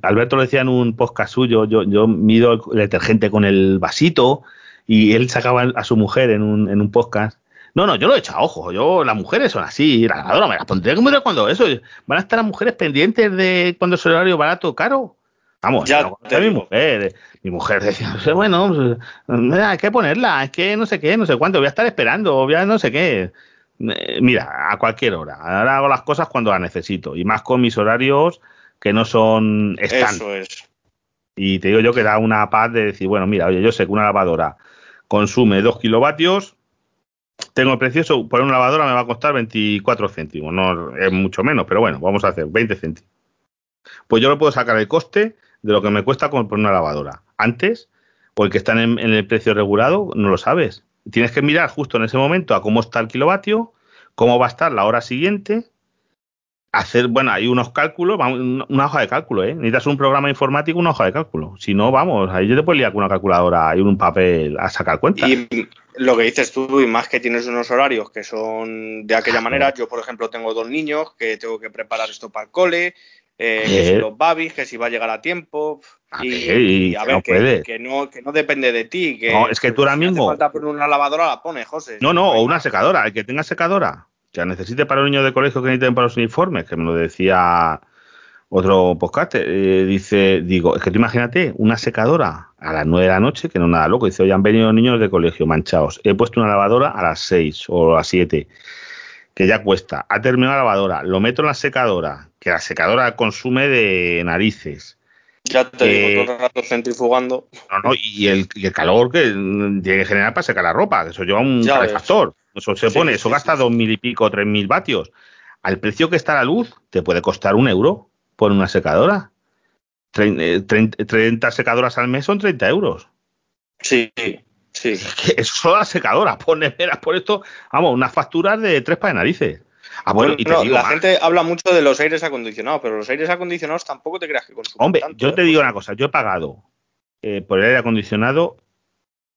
Alberto lo decía en un podcast suyo yo, yo mido el, detergente con el vasito y él sacaba a su mujer en un, en un podcast no, no, yo lo he hecho a ojo. Yo, las mujeres son así, la lavadora me las pondré como de cuando eso. Van a estar las mujeres pendientes de cuando es el horario barato o caro. Vamos, ya no, mi mujer. Mi mujer decía, bueno, pues, hay que ponerla, es que no sé qué, no sé cuánto, voy a estar esperando, voy a no sé qué mira, a cualquier hora. Ahora hago las cosas cuando las necesito. Y más con mis horarios que no son stand. Eso es. Y te digo yo que da una paz de decir, bueno, mira, oye, yo sé que una lavadora consume 2 kilovatios, tengo el precio, por una lavadora me va a costar 24 céntimos. No es mucho menos, pero bueno, vamos a hacer 20 céntimos. Pues yo le puedo sacar el coste de lo que me cuesta comprar una lavadora. Antes, porque están en, en el precio regulado, no lo sabes tienes que mirar justo en ese momento a cómo está el kilovatio, cómo va a estar la hora siguiente, hacer, bueno, hay unos cálculos, una hoja de cálculo, ¿eh? Necesitas un programa informático, una hoja de cálculo. Si no, vamos, ahí yo te puedo liar con una calculadora y un papel a sacar cuentas. Y lo que dices tú, y más que tienes unos horarios que son de aquella manera, yo, por ejemplo, tengo dos niños que tengo que preparar esto para el cole, eh, que si los babis, que si va a llegar a tiempo. Y, y, a ver, que, no que, no, que no depende de ti. Que, no, es que tú ahora si mismo. Hace falta poner una lavadora, la pones, José. No, no, o una secadora. El que tenga secadora, que la necesite para los niños de colegio que necesiten para los uniformes, que me lo decía otro podcast. Eh, dice, digo, es que tú imagínate, una secadora a las 9 de la noche, que no es nada loco. Dice, hoy han venido niños de colegio manchados. He puesto una lavadora a las 6 o a las 7 que ya cuesta. Ha terminado la lavadora, lo meto en la secadora, que la secadora consume de narices. Ya te eh, digo, todo el rato centrifugando. No, no, y el, y el, calor que tiene que generar para secar la ropa, que eso lleva un ya calefactor. Ves. Eso se sí, pone, eso sí, gasta dos mil y pico, tres mil vatios. Al precio que está la luz, te puede costar un euro por una secadora. 30, 30 secadoras al mes son 30 euros. Sí, Sí. Es que es solo la secadora, (laughs) por neveras, por esto, vamos, unas facturas de tres para de narices. Ah, bueno, bueno y te no, digo la más. gente habla mucho de los aires acondicionados, pero los aires acondicionados tampoco te creas que consumen Hombre, tanto, yo ¿eh? te digo una cosa, yo he pagado eh, por el aire acondicionado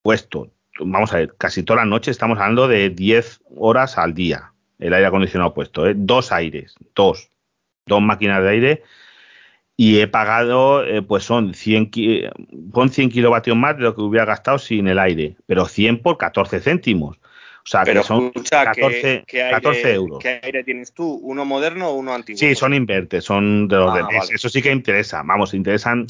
puesto, vamos a ver, casi toda la noche estamos hablando de 10 horas al día, el aire acondicionado puesto, ¿eh? dos aires, dos, dos máquinas de aire y he pagado, eh, pues son 100, pon 100 kilovatios más de lo que hubiera gastado sin el aire, pero 100 por 14 céntimos. O sea, pero que son escucha, 14, ¿qué, qué aire, 14 euros. ¿Qué aire tienes tú? ¿Uno moderno o uno antiguo? Sí, son invertes, son de los Ah, de vale. Eso sí que interesa, vamos, interesan.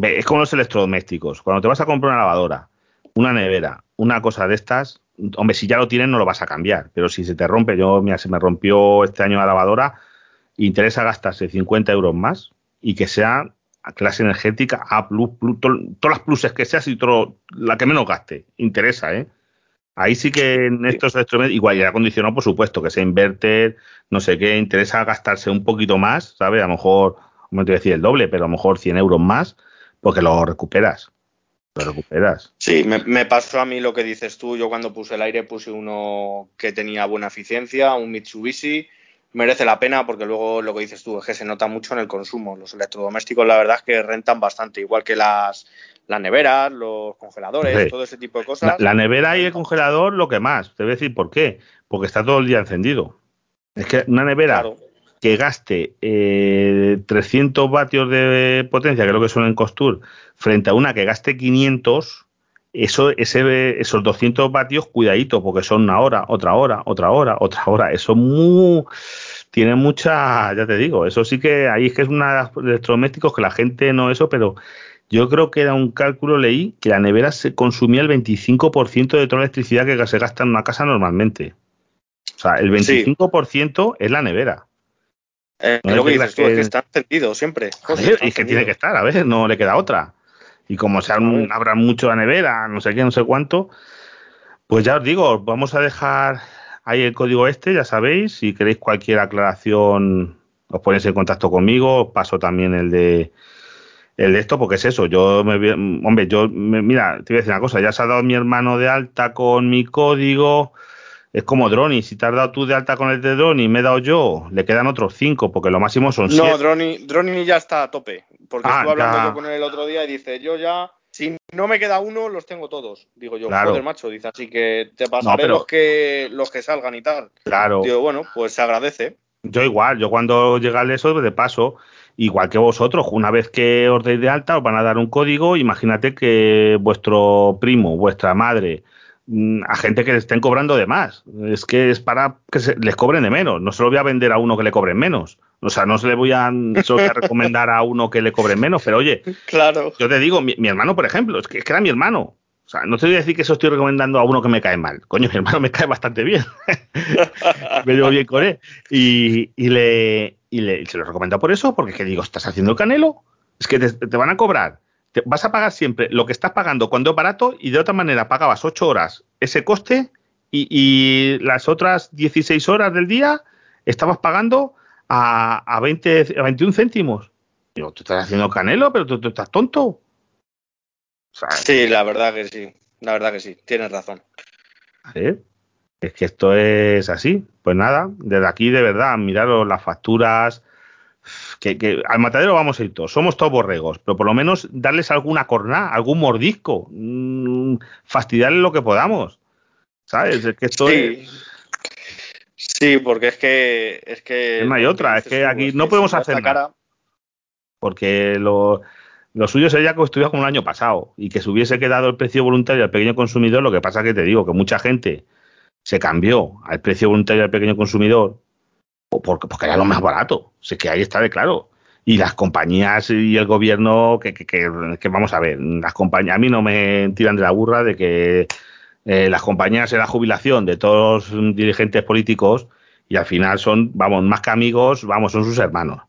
Es como los electrodomésticos. Cuando te vas a comprar una lavadora, una nevera, una cosa de estas, hombre, si ya lo tienes no lo vas a cambiar, pero si se te rompe, yo, mira, se me rompió este año la lavadora, interesa gastarse 50 euros más y que sea a clase energética A, plus, plus, to, todas las pluses que seas y todo, la que menos gaste. Interesa, ¿eh? Ahí sí que en estos electrodomésticos, igual, y el acondicionado, por supuesto, que sea inverter, no sé qué, interesa gastarse un poquito más, ¿sabes? A lo mejor, no te voy a decir el doble, pero a lo mejor 100 euros más, porque lo recuperas. lo recuperas. Sí, me, me, pasó a mí lo que dices tú. Yo cuando puse el aire puse uno que tenía buena eficiencia, un Mitsubishi. Merece la pena porque luego lo que dices tú es que se nota mucho en el consumo. Los electrodomésticos, la verdad es que rentan bastante, igual que las, las neveras, los congeladores, todo ese tipo de cosas. La, la, nevera y el congelador, lo que más. Te voy a decir por qué. Porque está todo el día encendido. Es que una nevera claro. que gaste eh, 300 vatios de potencia, que es lo que suena en Costur, frente a una que gaste 500, eso, ese, esos 200 vatios, cuidadito, porque son una hora, otra hora, otra hora, otra hora. Eso muy, tiene mucha, ya te digo, eso sí que ahí es que es una de los electrodomésticos que la gente no eso, pero yo creo que era un cálculo, leí, que la nevera se consumía el 25% de toda la electricidad que se gasta en una casa normalmente. O sea, el 25% sí. es la nevera. Eh, no lo que dices tú, que... es que está encendido siempre. Joder, y que tiene que estar, a ver, no le queda otra. Y como se abra mucho la nevera, no sé qué, no sé cuánto, pues ya os digo, vamos a dejar ahí el código este, ya sabéis. Si queréis cualquier aclaración, os ponéis en contacto conmigo. Os paso también el de el de esto, porque es eso. Yo me hombre, yo me, mira, te voy a decir una cosa, ya se ha dado mi hermano de alta con mi código. Es como Droni, si te has dado tú de alta con el de Droni y me he dado yo, le quedan otros cinco, porque lo máximo son siete. No, Droni, Droni ya está a tope, porque ah, estuve hablando ya. yo con él el otro día y dice, yo ya, si no me queda uno, los tengo todos. Digo yo, claro. joder, macho, dice, así que te pasaré no, pero... los, que, los que salgan y tal. Claro. Digo, bueno, pues se agradece. Yo igual, yo cuando llega eso, de paso, igual que vosotros, una vez que os deis de alta, os van a dar un código. Imagínate que vuestro primo, vuestra madre, a gente que le estén cobrando de más. Es que es para que se, les cobren de menos. No se lo voy a vender a uno que le cobren menos. O sea, no se le voy a, se voy a recomendar a uno que le cobre menos, pero oye, (laughs) claro. yo te digo, mi, mi, hermano, por ejemplo, es que, es que era mi hermano. O sea, no te voy a decir que eso estoy recomendando a uno que me cae mal. Coño, mi hermano me cae bastante bien. (laughs) me llevo bien con él. Y, y, le, y le, se lo recomiendo por eso, porque es que digo, ¿estás haciendo el canelo? Es que te, te van a cobrar. Te, vas a pagar siempre lo que estás pagando cuando es barato y de otra manera pagabas 8 horas ese coste y, y las otras 16 horas del día estabas pagando a, a, 20, a 21 céntimos. Digo, tú estás haciendo canelo, pero tú, tú estás tonto. O sea, sí, la verdad que sí. La verdad que sí. Tienes razón. ¿Eh? Es que esto es así. Pues nada, desde aquí de verdad, miraros las facturas. Que, que, al matadero vamos a ir todos, somos todos borregos, pero por lo menos darles alguna corná, algún mordisco, mmm, fastidiarles lo que podamos. ¿Sabes? Es que esto sí. es Sí, porque es que. Es que no hay otra, es que aquí no podemos hacer nada. Porque lo, lo suyo sería que estuviera como el año pasado y que se hubiese quedado el precio voluntario al pequeño consumidor. Lo que pasa que te digo que mucha gente se cambió al precio voluntario al pequeño consumidor porque, porque era lo más barato. O que ahí está de claro. Y las compañías y el gobierno, que, que, que, vamos a ver, las compañías, a mí no me tiran de la burra de que eh, las compañías de la jubilación de todos los dirigentes políticos y al final son, vamos, más que amigos, vamos, son sus hermanos.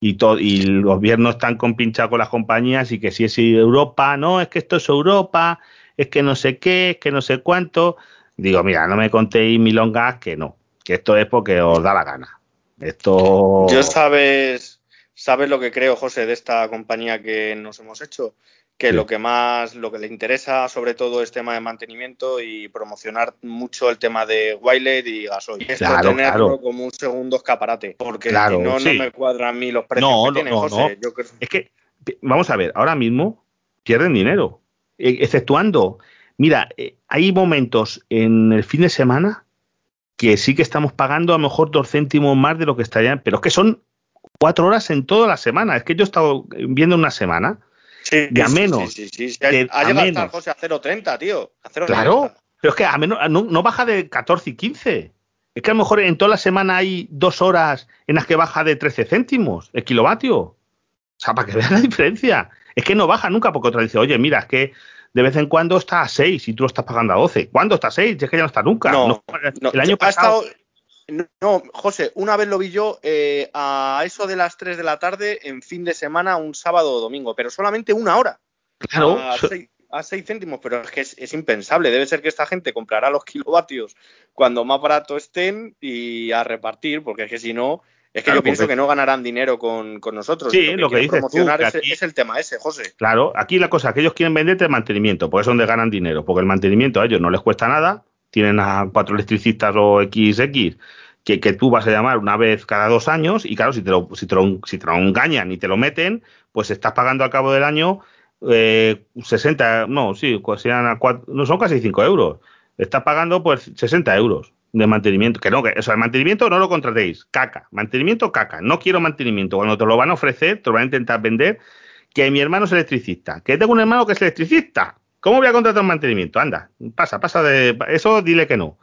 Y, todo, y el gobierno están compinchados con las compañías y que si es Europa, no, es que esto es Europa, es que no sé qué, es que no sé cuánto. Digo, mira, no me contéis milongas que no, que esto es porque os da la gana. Esto. Yo sabes, sabes lo que creo, José, de esta compañía que nos hemos hecho que sí. lo que más, lo que le interesa sobre todo es tema de mantenimiento y promocionar mucho el tema de Wilet y gasoil. Esto claro, tenerlo claro. como un segundo escaparate, porque claro, si no, sí. no me cuadran a mí los precios no, que tienen, no, José. no. Yo creo... Es que, vamos a ver, ahora mismo pierden dinero, e, exceptuando, mira, eh, hay momentos en el fin de semana que sí que estamos pagando a lo mejor dos céntimos más de lo que estarían, pero es que son cuatro horas en toda la semana. Es que yo he estado viendo una semana Sí, de a menos. Sí, sí, sí. De, ha llegado hasta José a 0,30, tío. A 0, claro, pero es que a menos, no, no, baja de 14 y 15. Es que a lo mejor en toda la semana hay dos horas en las que baja de 13 céntimos el kilovatio. O sea, para que (laughs) vean la diferencia. Es que no baja nunca, porque otra dice, oye, mira, es que de vez en cuando está a 6 y tú lo estás pagando a 12. ¿Cuándo está a 6? Es que ya no está nunca. No, no, no el año pasado. Estado, no, José, una vez lo vi yo eh, a eso de las 3 de la tarde en fin de semana, un sábado o domingo, pero solamente una hora. Claro. A 6, a 6 céntimos, pero es que es, es, impensable. Debe ser que esta gente comprará los kilovatios cuando más barato estén y a repartir, porque es que si no, Es que yo pienso que no ganarán dinero con, nosotros. Sí, lo que, dices tú, es, el tema ese, José. Claro, aquí la cosa que ellos quieren venderte es mantenimiento, porque es donde ganan dinero, porque el mantenimiento a ellos no les cuesta nada, tienen a cuatro electricistas o XX que, que tú vas a llamar una vez cada dos años y claro, si te lo, si te lo, si te lo engañan y te lo meten, pues estás pagando al cabo del año eh, 60, no, sí, pues a no son casi 5 euros. Estás pagando pues 60 euros de mantenimiento. Que no, que eso, el mantenimiento no lo contratéis. Caca. Mantenimiento, caca. No quiero mantenimiento. Cuando te lo van a ofrecer, te lo van a intentar vender. Que mi hermano es electricista. Que tengo un hermano que es electricista. ¿Cómo voy a contratar un mantenimiento? Anda, pasa, pasa de. Eso dile que no.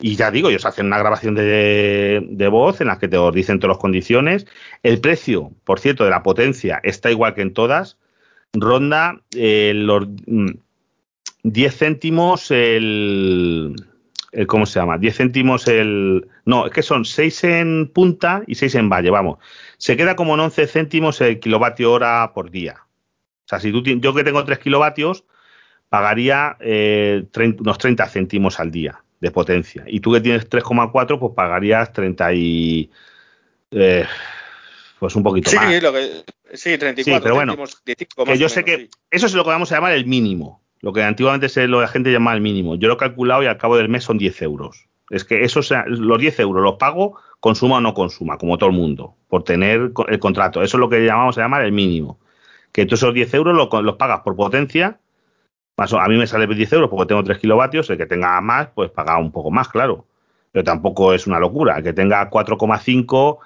Y ya digo, ellos hacen una grabación de, de voz en la que te dicen todas las condiciones. El precio, por cierto, de la potencia está igual que en todas. Ronda eh, los 10 mm, céntimos el ¿cómo se llama? 10 céntimos el... No, es que son 6 en punta y 6 en valle, vamos. Se queda como en 11 céntimos el kilovatio hora por día. O sea, si tú yo que tengo 3 kilovatios, pagaría eh, unos 30 céntimos al día de potencia. Y tú que tienes 3,4, pues pagarías 30 y... Eh, pues un poquito sí, más. Lo que, sí, 34 sí, pero bueno, que yo sé que eso es lo que vamos a llamar el mínimo. Lo que antiguamente se, lo, la gente llamaba el mínimo. Yo lo he calculado y al cabo del mes son 10 euros. Es que eso los 10 euros los pago, consuma o no consuma, como todo el mundo, por tener el contrato. Eso es lo que llamamos a llamar el mínimo. Que tú esos 10 euros los, pagas por potencia. A mí me sale 10 euros porque tengo 3 kilovatios. El que tenga más, pues paga un poco más, claro. Pero tampoco es una locura. El que tenga 4,5,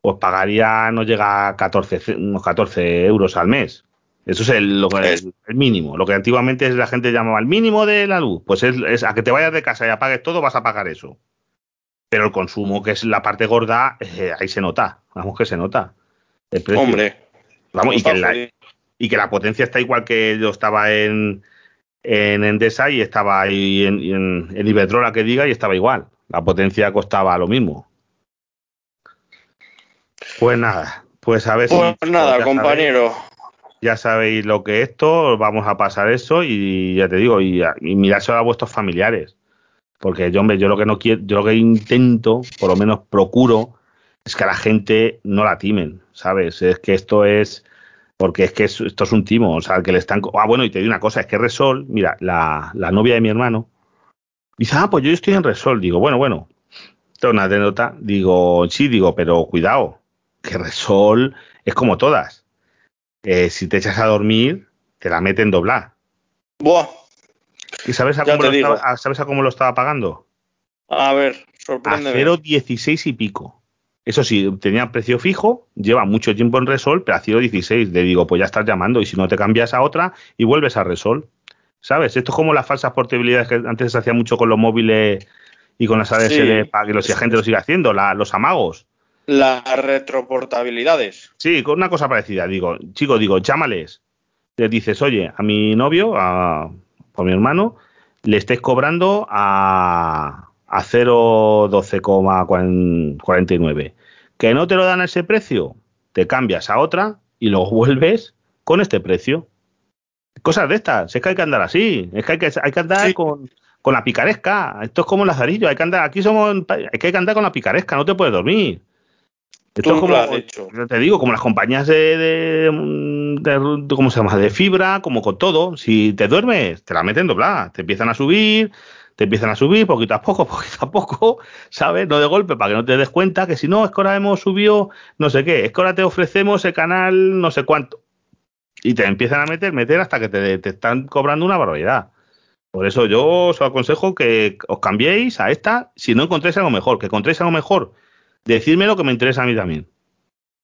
pues pagaría, no llega a 14, unos 14 euros al mes. Eso es el, lo el, mínimo. Lo que antiguamente la gente llamaba el mínimo de la luz. Pues es, a que te vayas de casa y apagues todo, vas a pagar eso. Pero el consumo, que es la parte gorda, eh, ahí se nota. Vamos que se nota. Hombre. Vamos, y que, la, y que, la, potencia está igual que yo estaba en, en Endesa y estaba ahí en, en, en Iberdrola que diga y estaba igual. La potencia costaba lo mismo. Pues nada, pues a ver pues si. nada, compañero ya sabéis lo que es esto, vamos a pasar eso y ya te digo, y, y mirárselo a vuestros familiares. Porque yo, hombre, yo lo que no quiero, yo lo que intento, por lo menos procuro, es que a la gente no la timen, ¿sabes? Es que esto es, porque es que esto es un timo, o sea, que le están... Ah, bueno, y te digo una cosa, es que Resol, mira, la, la novia de mi hermano, dice, ah, pues yo estoy en Resol, digo, bueno, bueno, tengo una anécdota, digo, sí, digo, pero cuidado, que Resol es como todas eh, si te echas a dormir, te la meten doblar. Buah. ¿Y sabes a, cómo lo estaba, sabes a cómo lo estaba pagando? A ver, sorprende. A 0,16 y pico. Eso sí, tenía precio fijo, lleva mucho tiempo en Resol, pero a 0,16. Le digo, pues ya estás llamando y si no te cambias a otra y vuelves a Resol. ¿Sabes? Esto es como las falsas portabilidades que antes se hacía mucho con los móviles y con las ADSL para que los gente lo siga haciendo, los amagos las retroportabilidades. Sí, con una cosa parecida. Digo, chico, digo, llámales. Le dices, oye, a mi novio, a, por mi hermano, le estés cobrando a, a 0,12,49. Que no te lo dan a ese precio, te cambias a otra y lo vuelves con este precio. Cosas de estas, es que hay que andar así, es que hay que, hay que andar con, con la picaresca. Esto es como el lazarillo, hay que andar, aquí somos, hay que andar con la picaresca, no te puedes dormir. Esto es como, te digo, como las compañías de, de, ¿cómo se llama? De fibra, como con todo. Si te duermes, te la meten doblada. Te empiezan a subir, te empiezan a subir poquito a poco, (laughs) poquito a poco, ¿sabes? No de golpe, para que no te des cuenta que si no, es que ahora hemos subido no sé qué, es que ahora te ofrecemos el canal no sé cuánto. Y te empiezan a meter, meter hasta que te, te están cobrando una barbaridad. Por eso yo os aconsejo que os cambiéis a esta si no encontréis algo mejor, que encontréis algo mejor decirme lo que me interesa a mí también.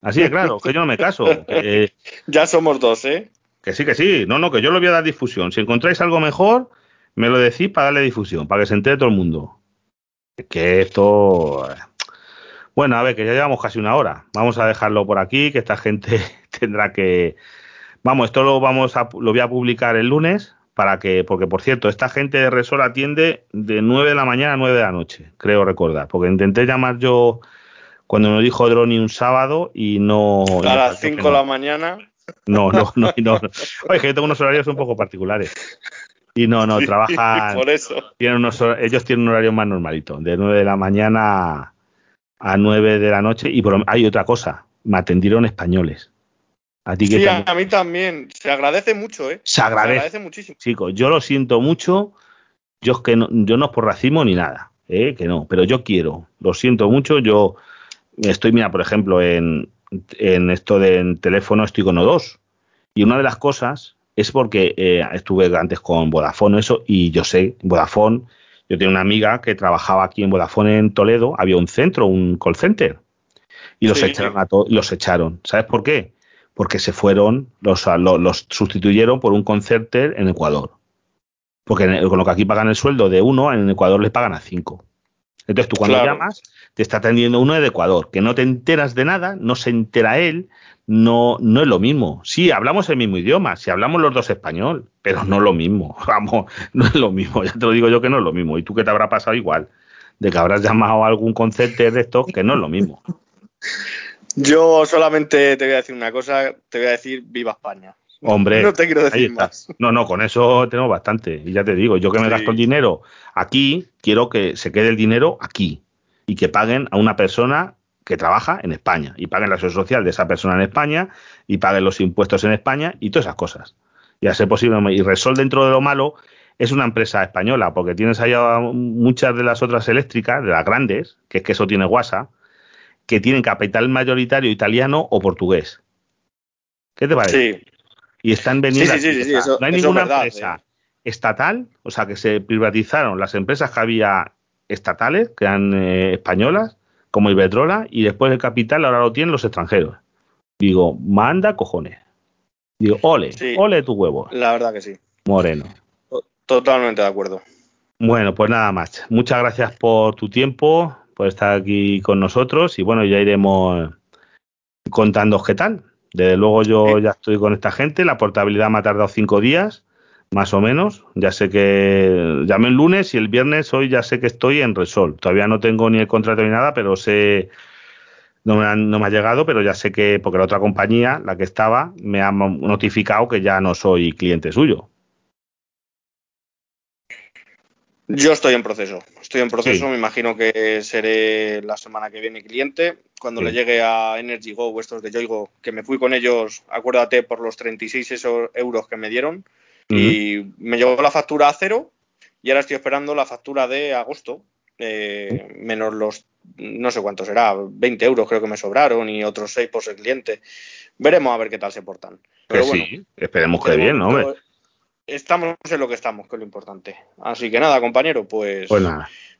Así de claro, que yo no me caso. (laughs) ya somos dos, ¿eh? Que sí, que sí. No, no, que yo lo voy a dar difusión. Si encontráis algo mejor, me lo decís para darle difusión, para que se entere todo el mundo. Que esto. Eh. Bueno, a ver, que ya llevamos casi una hora. Vamos a dejarlo por aquí, que esta gente (laughs) tendrá que. Vamos, esto lo vamos a, lo voy a publicar el lunes para que, porque por cierto, esta gente de Resol atiende de 9 de la mañana a 9 de la noche, creo recordar, porque intenté llamar yo cuando nos dijo Droni un sábado y no... A las 5 de la mañana. No, no, no, no. Oye, que yo tengo unos horarios un poco particulares. Y no, no, trabajan... Por eso. Tienen unos, ellos tienen un horario más normalito, de 9 de la mañana a 9 de la noche y por, hay otra cosa, me atendieron españoles. A ti que sí, a mí también. Se agradece mucho, ¿eh? Se agradece, se agradece muchísimo. Chicos, yo lo siento mucho. Yo es que no, yo no es por racismo ni nada, ¿eh? que no, pero yo quiero, lo siento mucho. Yo estoy, mira, por ejemplo, en, en esto de teléfono estoy con O2. Y una de las cosas es porque eh, estuve antes con Vodafone eso y yo sé, Vodafone, yo tenía una amiga que trabajaba aquí en Vodafone en Toledo, había un centro, un call center y los echaron a todos, los echaron. ¿Sabes por qué? Porque se fueron, los, los, sustituyeron por un call center en Ecuador. Porque con lo que aquí pagan el sueldo de uno, en Ecuador les pagan a cinco. Entonces tú cuando llamas, te está atendiendo uno de Ecuador, que no te enteras de nada, no se entera él, no, no es lo mismo. Sí, hablamos el mismo idioma, si hablamos los dos español, pero no lo mismo. (laughs) Vamos, no es lo mismo, ya te lo digo yo que no es lo mismo. ¿Y tú qué te habrá pasado igual? De que habrás llamado a algún concepto de esto que no es lo mismo. (laughs) Yo solamente te voy a decir una cosa, te voy a decir viva España. Hombre, no te quiero decir más. No, no, con eso tenemos bastante. Y ya te digo, yo que me gasto el dinero aquí, quiero que se quede el dinero aquí y que paguen a una persona que trabaja en España y paguen la seguridad social de esa persona en España y paguen los impuestos en España y todas esas cosas. Y a ser posible, y Resol dentro de lo malo es una empresa española porque tienes allá muchas de las otras eléctricas, de las grandes, que es que eso tiene guasa, que tienen capital mayoritario italiano o portugués. ¿Qué te parece? Sí. Y están vendiendo. Sí, sí, no hay ninguna empresa estatal, o sea, que se privatizaron las empresas que había estatales, que eran eh, españolas, como Iberdrola, y después el capital ahora lo tienen los extranjeros. Digo, manda cojones. Digo, ole, ole tu huevo. La verdad que sí. Moreno. Totalmente de acuerdo. Bueno, pues nada más. Muchas gracias por tu tiempo, por estar aquí con nosotros y bueno, ya iremos contando qué tal. Desde luego yo ya estoy con esta gente, la portabilidad me ha tardado cinco días más o menos. Ya sé que llamé el lunes y el viernes hoy ya sé que estoy en Resol. Todavía no tengo ni el contrato ni nada, pero sé, no me, no me ha llegado, pero ya sé que, porque la otra compañía, la que estaba, me ha notificado que ya no soy cliente suyo. Yo estoy en proceso, estoy en proceso, me imagino que seré la semana que viene cliente. Cuando le llegue a Energy Go, estos de Yoigo, que me fui con ellos, acuérdate, por los 36 euros que me dieron, y me llegó la factura a cero y ahora estoy esperando la factura de agosto, eh, menos los, no sé cuánto será, 20 euros creo que me sobraron y otros 6 por ser cliente. Veremos a ver qué tal se portan. Pero bueno, sí, esperemos que bien, ¿no? Estamos en lo que estamos, que es lo importante. Así que nada, compañero, pues, pues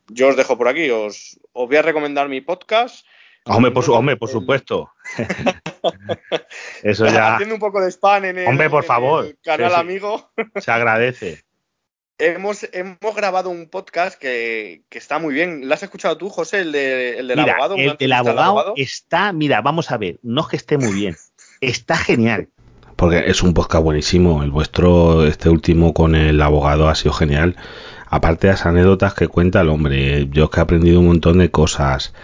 yo os dejo por aquí. Os, os voy a recomendar mi podcast Hombre, por, por supuesto. (laughs) Eso ya. Haciendo un poco de spam en el, hombre, por favor. canal amigo. (laughs) Se agradece. Hemos, hemos grabado un podcast que, está muy bien. ¿Lo has escuchado tú, José, el, de, el del abogado? El del abogado, está, mira, vamos a ver, no es que esté muy bien, está genial. Porque es un podcast buenísimo. El vuestro, este último con el abogado ha sido genial. Aparte de las anécdotas que cuenta el hombre, yo que he aprendido un montón de cosas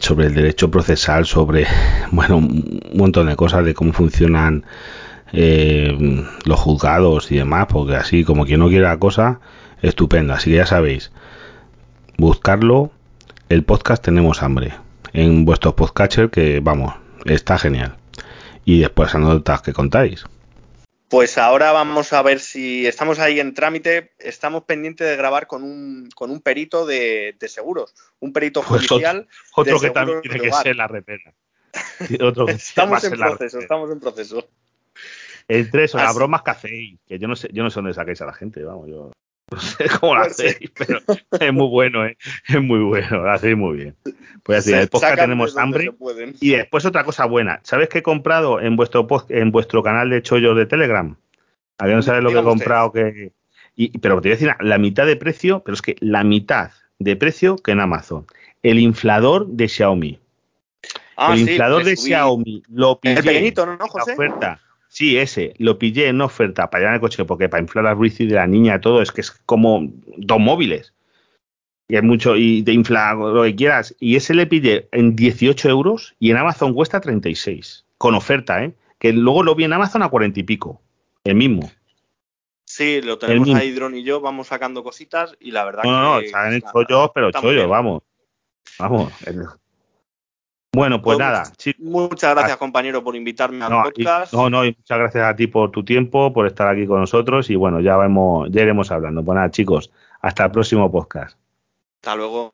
sobre el derecho procesal, sobre, (laughs) bueno, un montón de cosas de cómo funcionan eh, los juzgados y demás, porque así como quien no quiere la cosa, estupendo. Así que ya sabéis, buscarlo, el podcast Tenemos Hambre, en vuestros podcatcher que, vamos, está genial. Y después anécdotas que contáis. Pues ahora vamos a ver si estamos ahí en trámite. Estamos pendientes de grabar con un, con un perito de, seguros, un perito pues judicial. otro, que también tiene que ser la repena. (laughs) estamos en proceso, estamos en proceso. Entre eso, las bromas que hacéis, que yo no sé, yo no sé dónde sacáis a la gente, vamos, yo no sé cómo lo hacéis, pero es muy bueno, ¿eh? es muy bueno, lo hacéis muy bien. Pues así, el podcast tenemos hambre. Y después otra cosa buena, ¿sabes qué he comprado en vuestro en vuestro canal de chollos de Telegram? A no sabes lo que he comprado que. pero te voy a decir la mitad de precio, pero es que la mitad de precio que en Amazon. El inflador de Xiaomi. Ah, el inflador de Xiaomi lo pillé el ¿no, José? oferta Sí, ese, lo pillé en oferta para llevar el coche, porque para inflar Ruiz y de la niña todo es que es como dos móviles. Y hay mucho, y te infla lo que quieras. Y ese le pillé en 18 euros y en Amazon cuesta 36. Con oferta, ¿eh? Que luego lo vi en Amazon a 40 y pico. El mismo. Sí, lo tenemos ahí, Dron y yo, vamos sacando cositas y la verdad no, que. No, no, están chollos, pero chollos, vamos. Vamos. Bueno, pues, nada. Muchas gracias, compañero, por invitarme al podcast. no, no, muchas gracias a ti por tu tiempo, por estar aquí con nosotros y bueno, ya, ya iremos hablando. Pues nada, chicos, hasta el próximo podcast. Hasta luego.